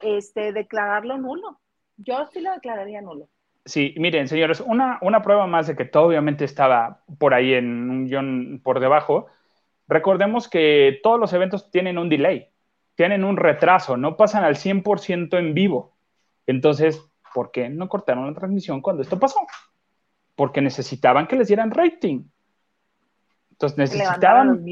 este, declararlo nulo. Yo sí lo declararía nulo. Sí, miren, señores, una, una prueba más de que todo obviamente estaba por ahí en un guion por debajo. Recordemos que todos los eventos tienen un delay, tienen un retraso, no pasan al 100% en vivo. Entonces, ¿por qué no cortaron la transmisión cuando esto pasó? Porque necesitaban que les dieran rating. Entonces necesitaban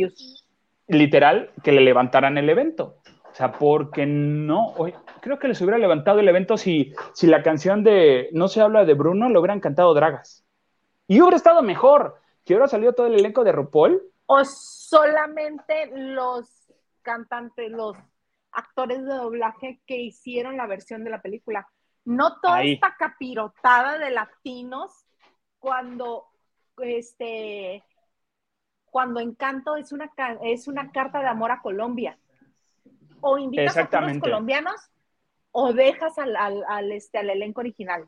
literal que le levantaran el evento. O sea, porque no, creo que les hubiera levantado el evento si, si la canción de No se habla de Bruno lo hubieran cantado Dragas. Y hubiera estado mejor, que hubiera salido todo el elenco de RuPaul. O solamente los cantantes, los actores de doblaje que hicieron la versión de la película. No toda esta capirotada de latinos cuando este cuando Encanto es una es una carta de amor a Colombia. O invitas a los colombianos o dejas al, al, este, al elenco original.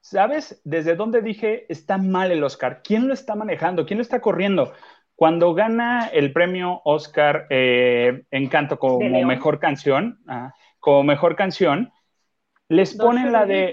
¿Sabes desde dónde dije está mal el Oscar? ¿Quién lo está manejando? ¿Quién lo está corriendo? Cuando gana el premio Oscar eh, Encanto como mejor canción, como mejor canción, les ponen la de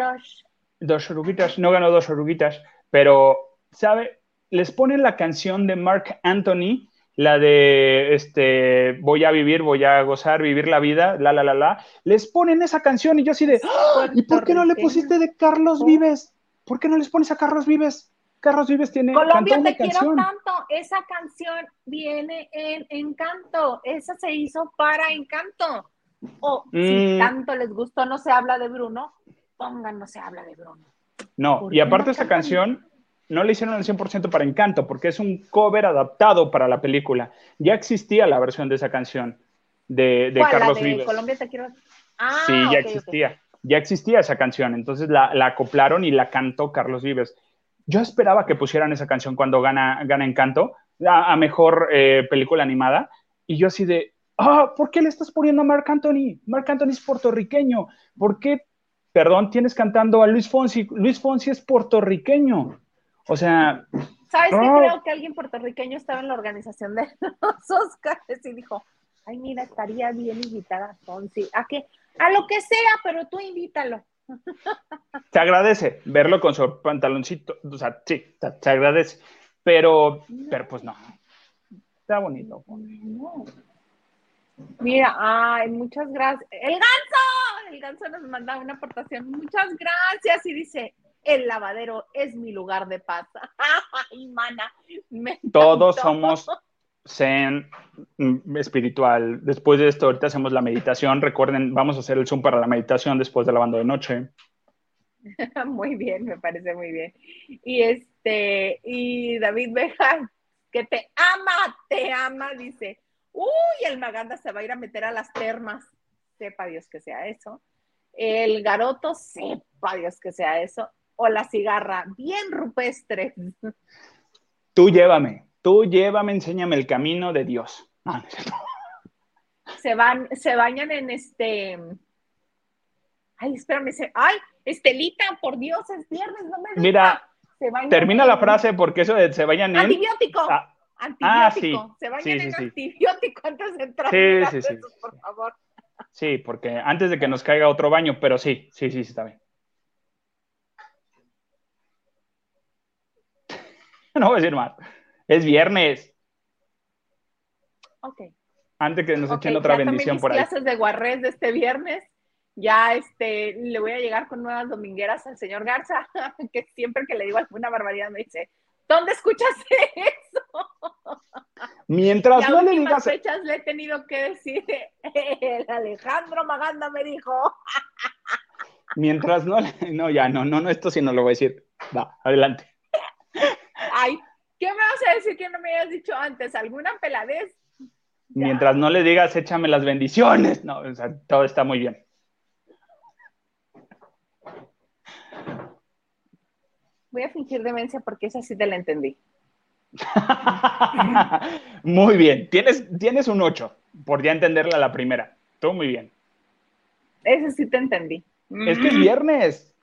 dos oruguitas, no ganó dos oruguitas, pero, ¿sabe? Les ponen la canción de Mark Anthony, la de este, voy a vivir, voy a gozar, vivir la vida, la, la, la, la. Les ponen esa canción y yo así de, ¡Ah! ¿y por qué no le pusiste de Carlos Vives? ¿Por qué no les pones a Carlos Vives? Carlos Vives tiene. Colombia te quiero tanto. Esa canción viene en Encanto. Esa se hizo para Encanto. O si mm. tanto les gustó, no se habla de Bruno, pongan no se habla de Bruno. No, y aparte esa canción no la hicieron al 100% para Encanto, porque es un cover adaptado para la película. Ya existía la versión de esa canción de, de Carlos Vives. Colombia te quiero. Ah, sí, ya existía. Ya existía esa canción, entonces la, la acoplaron y la cantó Carlos Vives. Yo esperaba que pusieran esa canción cuando gana, gana Encanto, a, mejor eh, película animada, y yo así de, ah, ¿por qué le estás poniendo a Mark Anthony? Mark Anthony es puertorriqueño. ¿Por qué, perdón, tienes cantando a Luis Fonsi? Luis Fonsi es puertorriqueño. O sea... ¿Sabes qué? Creo que alguien puertorriqueño estaba en la organización de [laughs] los Oscars y dijo, ay, mira, estaría bien invitar a Fonsi. ¿A qué? A lo que sea, pero tú invítalo. [laughs] Se agradece verlo con su pantaloncito, o sea, sí, se, agradece, pero, pero pues no, está bonito. Mira, ay, muchas gracias. El ganso, el ganso nos manda una aportación, muchas gracias y dice, el lavadero es mi lugar de paz. [laughs] Ay, mana, Todos somos zen espiritual. Después de esto, ahorita hacemos la meditación. Recuerden, vamos a hacer el Zoom para la meditación después de lavando de noche. [laughs] Muy bien, me parece muy bien. Y este, y David Beja, que te ama, te ama, dice, uy, el Maganda se va a ir a meter a las termas. Sepa Dios que sea eso. El garoto, sepa Dios que sea eso. O la cigarra, bien rupestre. Tú llévame, Tú llévame, enséñame el camino de Dios. Ah, se van, se bañan en este. Ay, espérame, ay, Estelita, por Dios, es viernes, no me Mira, termina la frase porque eso de se bañan en. Antibiótico. Ah, antibiótico. Ah, se bañan en antibiótico antes de entrar. Sí, sí, sí. por favor. Sí, porque antes de que nos caiga otro baño, pero sí, sí, sí, sí, está bien. [laughs] no voy a decir más. Es viernes. Ok. Antes que nos echen otra bendición por ahí. clases de guarrés de este viernes. Ya este, le voy a llegar con nuevas domingueras al señor Garza, [laughs] que siempre que le digo alguna barbaridad me dice, ¿dónde escuchas [laughs] eso? Mientras no le digas. fechas le he tenido que decir, el Alejandro Maganda me dijo. Mientras no, no, ya, no, no, no, esto sí no lo voy a decir. Va, adelante. Ay, ¿Qué me vas a decir que no me hayas dicho antes? ¿Alguna peladez? Mientras no le digas, échame las bendiciones. No, o sea, todo está muy bien. Voy a fingir demencia porque esa sí te la entendí. [laughs] muy bien. Tienes, tienes un 8 por ya entenderla la primera. Todo muy bien. Ese sí te entendí. Es que es viernes.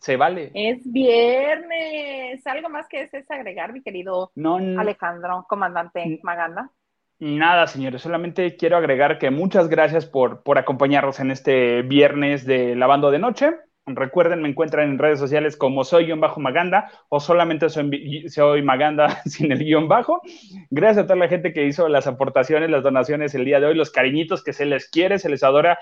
Se vale. Es viernes. ¿Algo más que desees agregar, mi querido Alejandro, comandante Maganda? Nada, señores, solamente quiero agregar que muchas gracias por, por acompañarnos en este viernes de Lavando de Noche. Recuerden, me encuentran en redes sociales como soy guion bajo Maganda o solamente soy, soy Maganda [laughs] sin el guion bajo. Gracias a toda la gente que hizo las aportaciones, las donaciones el día de hoy, los cariñitos que se les quiere, se les adora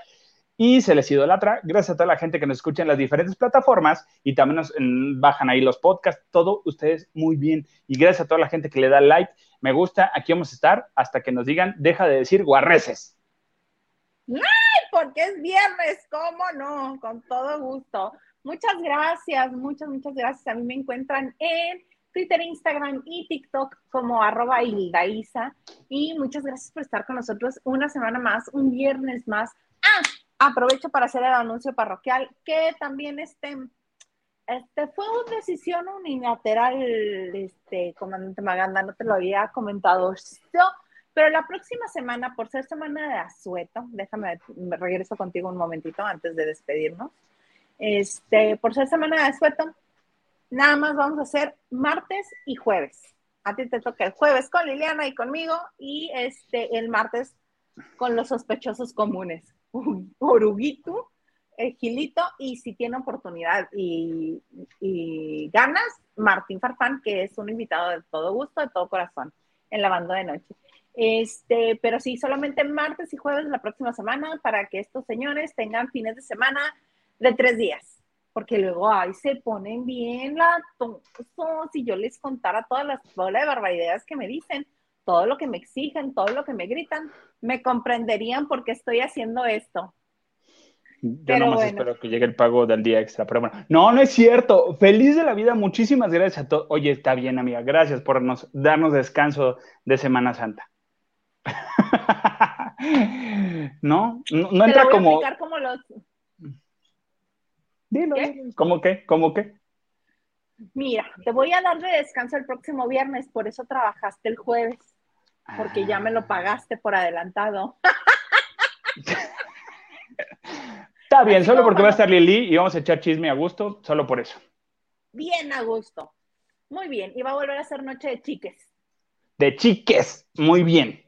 y se les idolatra. Gracias a toda la gente que nos escucha en las diferentes plataformas y también nos bajan ahí los podcasts. Todo ustedes muy bien. Y gracias a toda la gente que le da like, me gusta, aquí vamos a estar hasta que nos digan, deja de decir guarreces. ¡Ay! Porque es viernes, ¿cómo no? Con todo gusto. Muchas gracias, muchas, muchas gracias. A mí me encuentran en Twitter, Instagram y TikTok como arroba Hildaísa. Y muchas gracias por estar con nosotros una semana más, un viernes más. Ah, aprovecho para hacer el anuncio parroquial que también este, este fue una decisión unilateral, este, comandante Maganda, no te lo había comentado pero la próxima semana, por ser semana de asueto, déjame, me regreso contigo un momentito antes de despedirnos. Este, por ser semana de asueto, nada más vamos a hacer martes y jueves. A ti te toca el jueves con Liliana y conmigo y este, el martes con los sospechosos comunes. [laughs] Oruguito, Gilito y si tiene oportunidad y, ganas, Martín Farfán, que es un invitado de todo gusto, de todo corazón, en la banda de noche. Este, pero sí, solamente martes y jueves de la próxima semana para que estos señores tengan fines de semana de tres días. Porque luego ahí se ponen bien la Si yo les contara todas las bolas de barbaridades que me dicen, todo lo que me exigen, todo lo que me gritan, me comprenderían por qué estoy haciendo esto. Yo nomás espero que llegue el pago del día extra, pero bueno, no, no es cierto. Feliz de la vida, muchísimas gracias a todos. Oye, está bien, amiga, gracias por darnos descanso de Semana Santa. [laughs] no, no, entra como. como los. Dilo, ¿cómo qué? ¿Cómo qué? Mira, te voy a dar de descanso el próximo viernes, por eso trabajaste el jueves, porque ya me lo ah. pagaste por adelantado. Está bien, solo porque va a estar Lili y vamos a echar chisme a gusto, solo por eso. Bien a gusto. Muy bien, y va a volver a ser noche de chiques. De chiques, muy bien.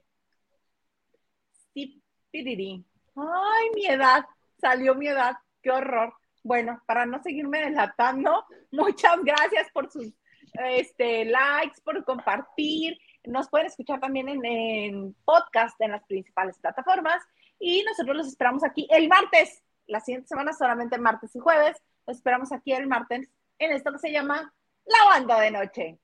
Ay, mi edad, salió mi edad, qué horror. Bueno, para no seguirme delatando, [laughs] muchas gracias por sus este, likes, por compartir. Nos pueden escuchar también en, podcast en las principales plataformas. Y nosotros los esperamos aquí el martes. La siguiente semana solamente martes y jueves. Los esperamos aquí el martes en esto que se llama La Banda de Noche.